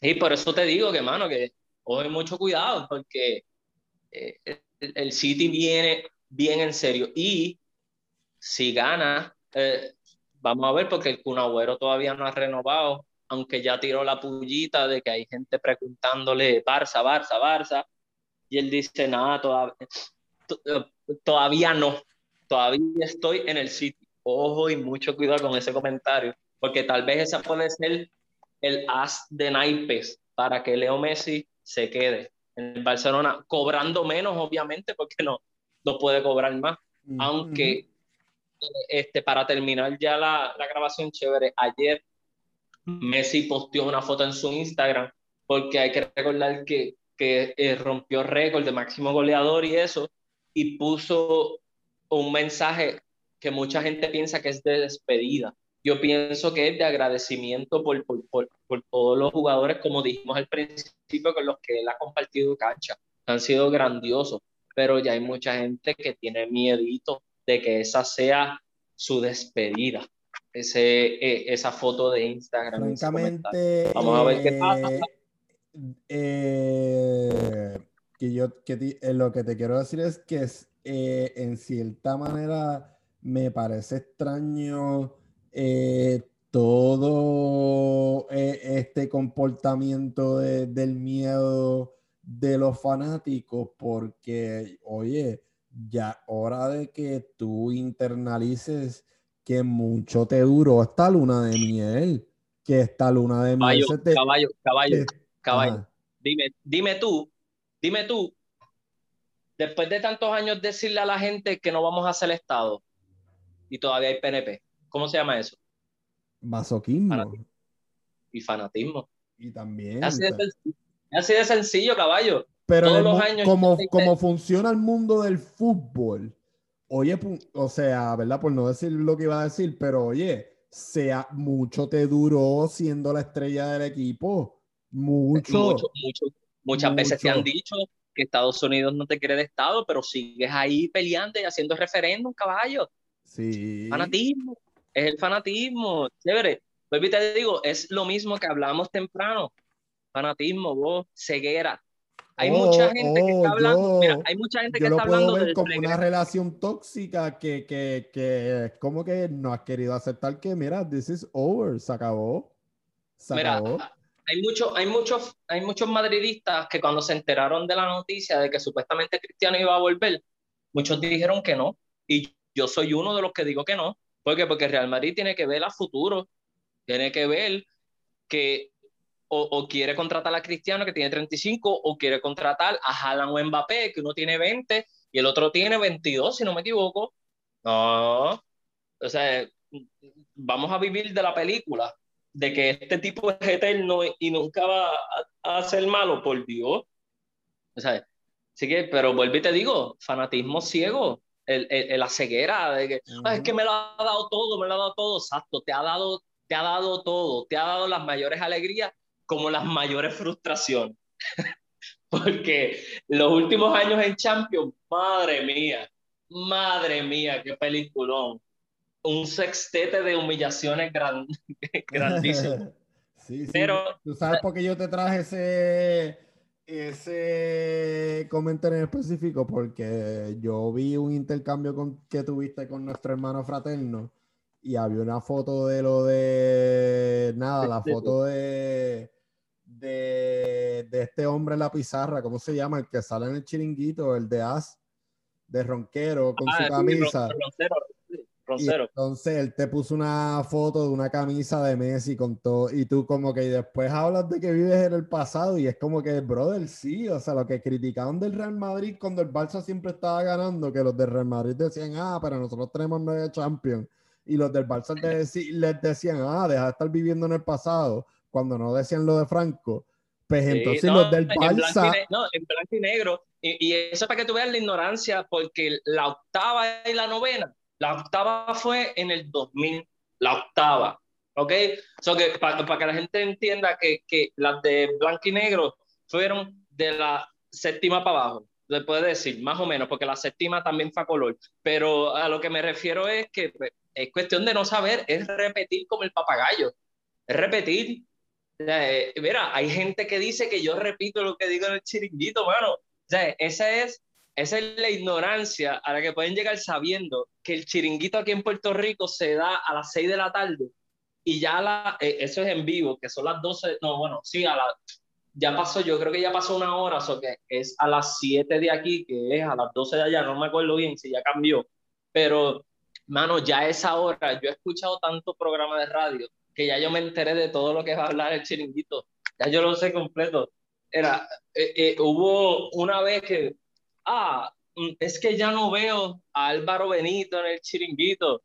y por eso te digo que, mano, que hoy mucho cuidado, porque eh, el, City viene bien en serio. Y si gana, eh, vamos a ver, porque el Cunagüero todavía no ha renovado, aunque ya tiró la pullita de que hay gente preguntándole Barça, Barça, Barça. Y él dice, nada, todavía, eh, todavía no, todavía estoy en el City. Ojo y mucho cuidado con ese comentario, porque tal vez esa puede ser el as de naipes para que Leo Messi se quede en Barcelona, cobrando menos, obviamente, porque no, no puede cobrar más. Aunque, este, para terminar ya la, la, grabación chévere, ayer Messi posteó una foto en su Instagram, porque hay que recordar que, que eh, rompió récord de máximo goleador y eso, y puso un mensaje que mucha gente piensa que es de despedida yo pienso que es de agradecimiento por, por, por, por, todos los jugadores, como dijimos al principio, con los que él ha compartido cancha. Han sido grandiosos, pero ya hay mucha gente que tiene miedito de que esa sea su despedida. Ese, e, esa foto de Instagram. Francamente, Vamos a ver qué pasa. Eh, que yo que eh, lo que te quiero decir es que es, eh, en cierta manera me parece extraño eh, todo eh, este comportamiento de, del miedo de los fanáticos, porque, oye, ya hora de que tú internalices que mucho te duró esta luna de miel, que esta luna de miel caballo, te... caballo, caballo, caballo. Dime, dime tú, dime tú, después de tantos años decirle a la gente que no vamos a hacer Estado y todavía hay PNP, ¿cómo se llama eso? Masoquismo. Fanatismo. Y fanatismo. Y también. Así de, sencillo, así de sencillo, caballo. Pero Todos los años como, como funciona el mundo del fútbol, oye, o sea, ¿verdad? Por no decir lo que iba a decir, pero oye, sea mucho te duró siendo la estrella del equipo. Mucho. mucho, mucho muchas mucho. veces te han dicho que Estados Unidos no te quiere de Estado, pero sigues ahí peleando y haciendo referéndum, caballo. Sí. Fanatismo es el fanatismo, chévere. Pues te digo, es lo mismo que hablamos temprano. Fanatismo, vos, ceguera. Hay oh, mucha gente oh, que está hablando, yo, mira, hay mucha gente que está hablando ver como una relación tóxica que, que, que como que no has querido aceptar que, mira, this is over, se acabó. Se mira, acabó. hay muchos, hay muchos, hay muchos madridistas que cuando se enteraron de la noticia de que supuestamente Cristiano iba a volver, muchos dijeron que no. Y yo soy uno de los que digo que no. ¿Por qué? Porque Real Madrid tiene que ver a futuro, tiene que ver que o, o, quiere contratar a Cristiano que tiene 35 o quiere contratar a Haaland o Mbappé que uno tiene 20 y el otro tiene 22 si no me equivoco. No, o sea, vamos a vivir de la película, de que este tipo es eterno y nunca va a, a ser malo, por Dios. O sea, sí que, pero vuelvo y te digo, fanatismo ciego el, el, la ceguera de que uh -huh. es que me lo ha dado todo, me lo ha dado todo, exacto, te ha dado, te ha dado todo, te ha dado las mayores alegrías como las mayores frustraciones. Porque los últimos años en Champions, madre mía, madre mía, qué peliculón. Un sextete de humillaciones gran, grandísimo. sí, sí. Pero, ¿Tú sabes por qué yo te traje ese, ese comentario en específico porque yo vi un intercambio con, que tuviste con nuestro hermano fraterno y había una foto de lo de nada, la foto de de, de este hombre en la pizarra, ¿cómo se llama? El que sale en el chiringuito, el de As, de Ronquero, con ah, su camisa. Roncero. Y entonces él te puso una foto de una camisa de Messi con todo, y tú como que después hablas de que vives en el pasado, y es como que, brother, sí, o sea, lo que criticaban del Real Madrid cuando el Barça siempre estaba ganando, que los del Real Madrid decían, ah, pero nosotros tenemos nueve Champions, y los del Barça les decían, ah, deja de estar viviendo en el pasado cuando no decían lo de Franco, pues sí, entonces no, los del Barça... En no, en blanco y negro. Y, y, eso para que tú veas la ignorancia, porque la octava y la novena, la octava fue en el 2000, la octava, ¿ok? So que, para, para que la gente entienda que, que las de blanco y negro fueron de la séptima para abajo, se puede decir, más o menos, porque la séptima también fue a color. Pero a lo que me refiero es que pues, es cuestión de no saber, es repetir como el papagayo, es repetir eh, mira, hay gente que dice que yo repito lo que digo en el chiringuito, bueno, o sea, esa es, esa es la ignorancia a la que pueden llegar sabiendo que el chiringuito aquí en Puerto Rico se da a las 6 de la tarde y ya la, eh, eso es en vivo, que son las 12, no, bueno, sí, a la, ya pasó, yo creo que ya pasó una hora, o sea, que es a las 7 de aquí, que es a las 12 de allá, no me acuerdo bien si ya cambió, pero, mano, ya esa hora, yo he escuchado tanto programa de radio que ya yo me enteré de todo lo que va a hablar el chiringuito. Ya yo lo sé completo. Era, eh, eh, hubo una vez que, ah, mm, es que ya no veo a Álvaro Benito en el chiringuito.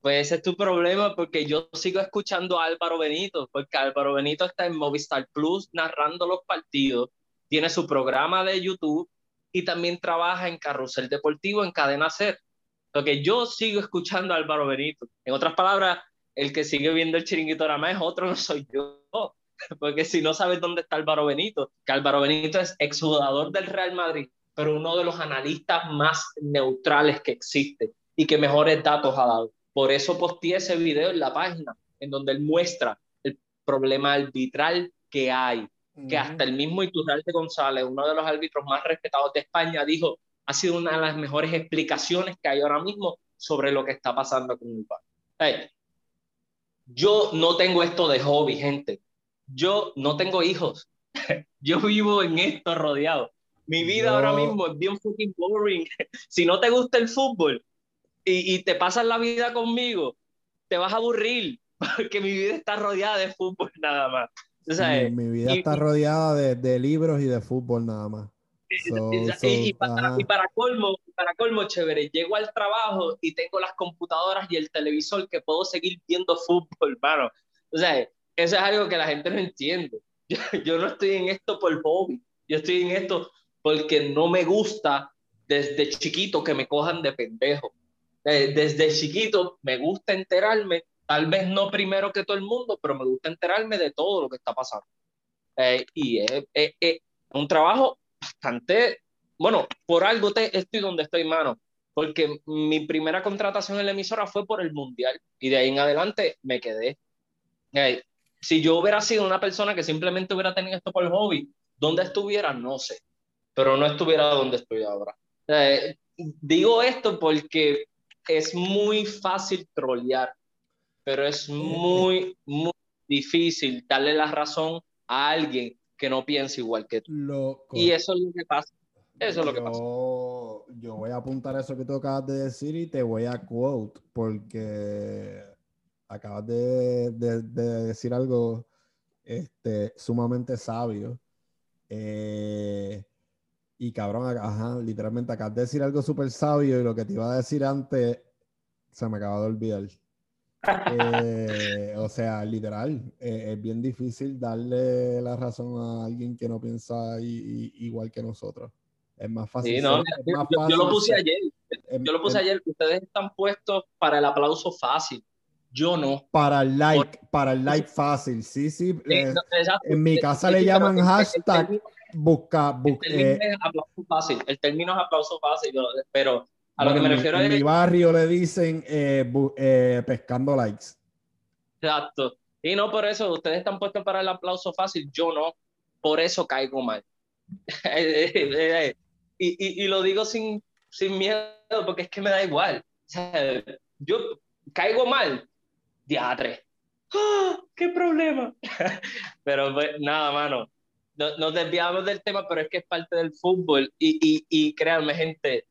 Pues ese es tu problema porque yo sigo escuchando a Álvaro Benito, porque Álvaro Benito está en Movistar Plus narrando los partidos, tiene su programa de YouTube y también trabaja en Carrusel Deportivo en Cadena Ser. Porque yo sigo escuchando a Álvaro Benito. En otras palabras, el que sigue viendo el chiringuito nada más es otro, no soy yo. Porque si no sabes dónde está Álvaro Benito, que Álvaro Benito es exjugador del Real Madrid, pero uno de los analistas más neutrales que existe y que mejores datos ha dado. Por eso posteé ese video en la página, en donde él muestra el problema arbitral que hay, que hasta el mismo Iturralde González, uno de los árbitros más respetados de España, dijo, ha sido una de las mejores explicaciones que hay ahora mismo sobre lo que está pasando con el país. yo no tengo esto de hobby, gente. Yo no tengo hijos. yo vivo en esto rodeado. Mi vida ahora mismo es bien fucking boring. si no te gusta el fútbol y, y te pasas la vida conmigo, te vas a aburrir porque mi vida está rodeada de fútbol nada más. mi, vida está rodeada de, de, libros y de fútbol nada más. y, para, y, para, colmo, para colmo, chévere, llego al trabajo y tengo las computadoras y el televisor que puedo seguir viendo fútbol, mano. O sea, eso es algo que la gente no entiende. Yo, yo no estoy en esto por hobby, yo estoy en esto porque no me gusta desde chiquito que me cojan de pendejo. Desde chiquito me gusta enterarme Tal vez no primero que todo el mundo, pero me gusta enterarme de todo lo que está pasando. Eh, y es, un trabajo bastante, bueno, por algo te, estoy donde estoy, mano, porque mi primera contratación en la emisora fue por el Mundial y de ahí en adelante me quedé. Eh, si yo hubiera sido una persona que simplemente hubiera tenido esto por hobby, ¿dónde estuviera? No sé, pero no estuviera donde estoy ahora. Eh, digo esto porque es muy fácil trolear pero es muy, muy difícil darle la razón a alguien que no piensa igual que tú. y eso es lo que pasa. Eso es lo que pasa. Yo voy a apuntar eso que tú acabas de decir y te voy a quote porque acabas de, de, decir algo este, sumamente sabio. Eh, y cabrón, ajá, literalmente acabas de decir algo súper sabio y lo que te iba a decir antes se me acaba de olvidar. Eh, o sea, literal, eh, es bien difícil darle la razón a alguien que no piensa igual que nosotros. Es más fácil. yo, lo puse ayer. yo lo puse ayer. Ustedes están puestos para el aplauso fácil. Yo no. Para el like, para el like fácil. Sí, sí. Eh, en mi casa le llaman hashtag busca. busca el término es aplauso fácil. El término es aplauso fácil, pero a lo que me refiero en, mi barrio le dicen eh, eh, pescando likes. Exacto. Y no por eso, ustedes están puestos para el aplauso fácil, yo no. Por eso caigo mal. y, y, y, lo digo sin, sin miedo, porque es que me da igual. yo caigo mal, diatre. ¡Ah! ¡Qué problema! pero pues, nada, mano. Nos desviamos del tema, pero es que es parte del fútbol. Y, y, y créanme, gente,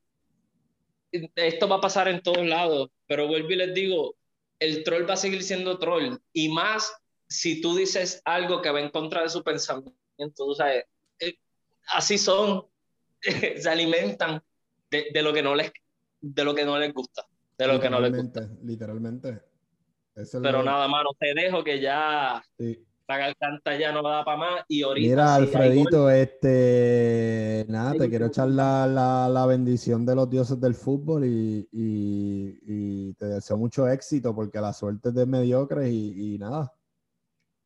esto va a pasar en todos lados, pero vuelvo y les digo, el troll va a seguir siendo troll, y más si tú dices algo que va en contra de su pensamiento, tú sabes, eh, así son, se alimentan de, de, lo que no les, de lo que no les gusta, de lo que no les gusta. Literalmente. Pero nada, mano, te dejo que ya la garganta ya no da para más y ahorita. Mira, Alfredito, este, nada, te quiero echar la, la, la, bendición de los dioses del fútbol y, y, y, te deseo mucho éxito porque la suerte es de mediocres y, y nada.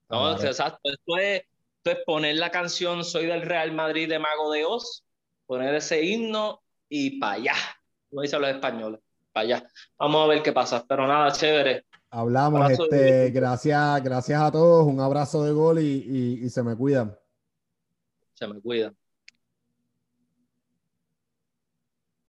No, exacto. Esto es, esto es poner la canción Soy del Real Madrid de Mago de Oz, poner ese himno y para allá, como dicen los españoles, para allá. Vamos a ver qué pasa, pero nada, chévere. Hablamos, este, gracias, gracias a todos, un abrazo de gol y, y, y se me cuidan. Se me cuidan.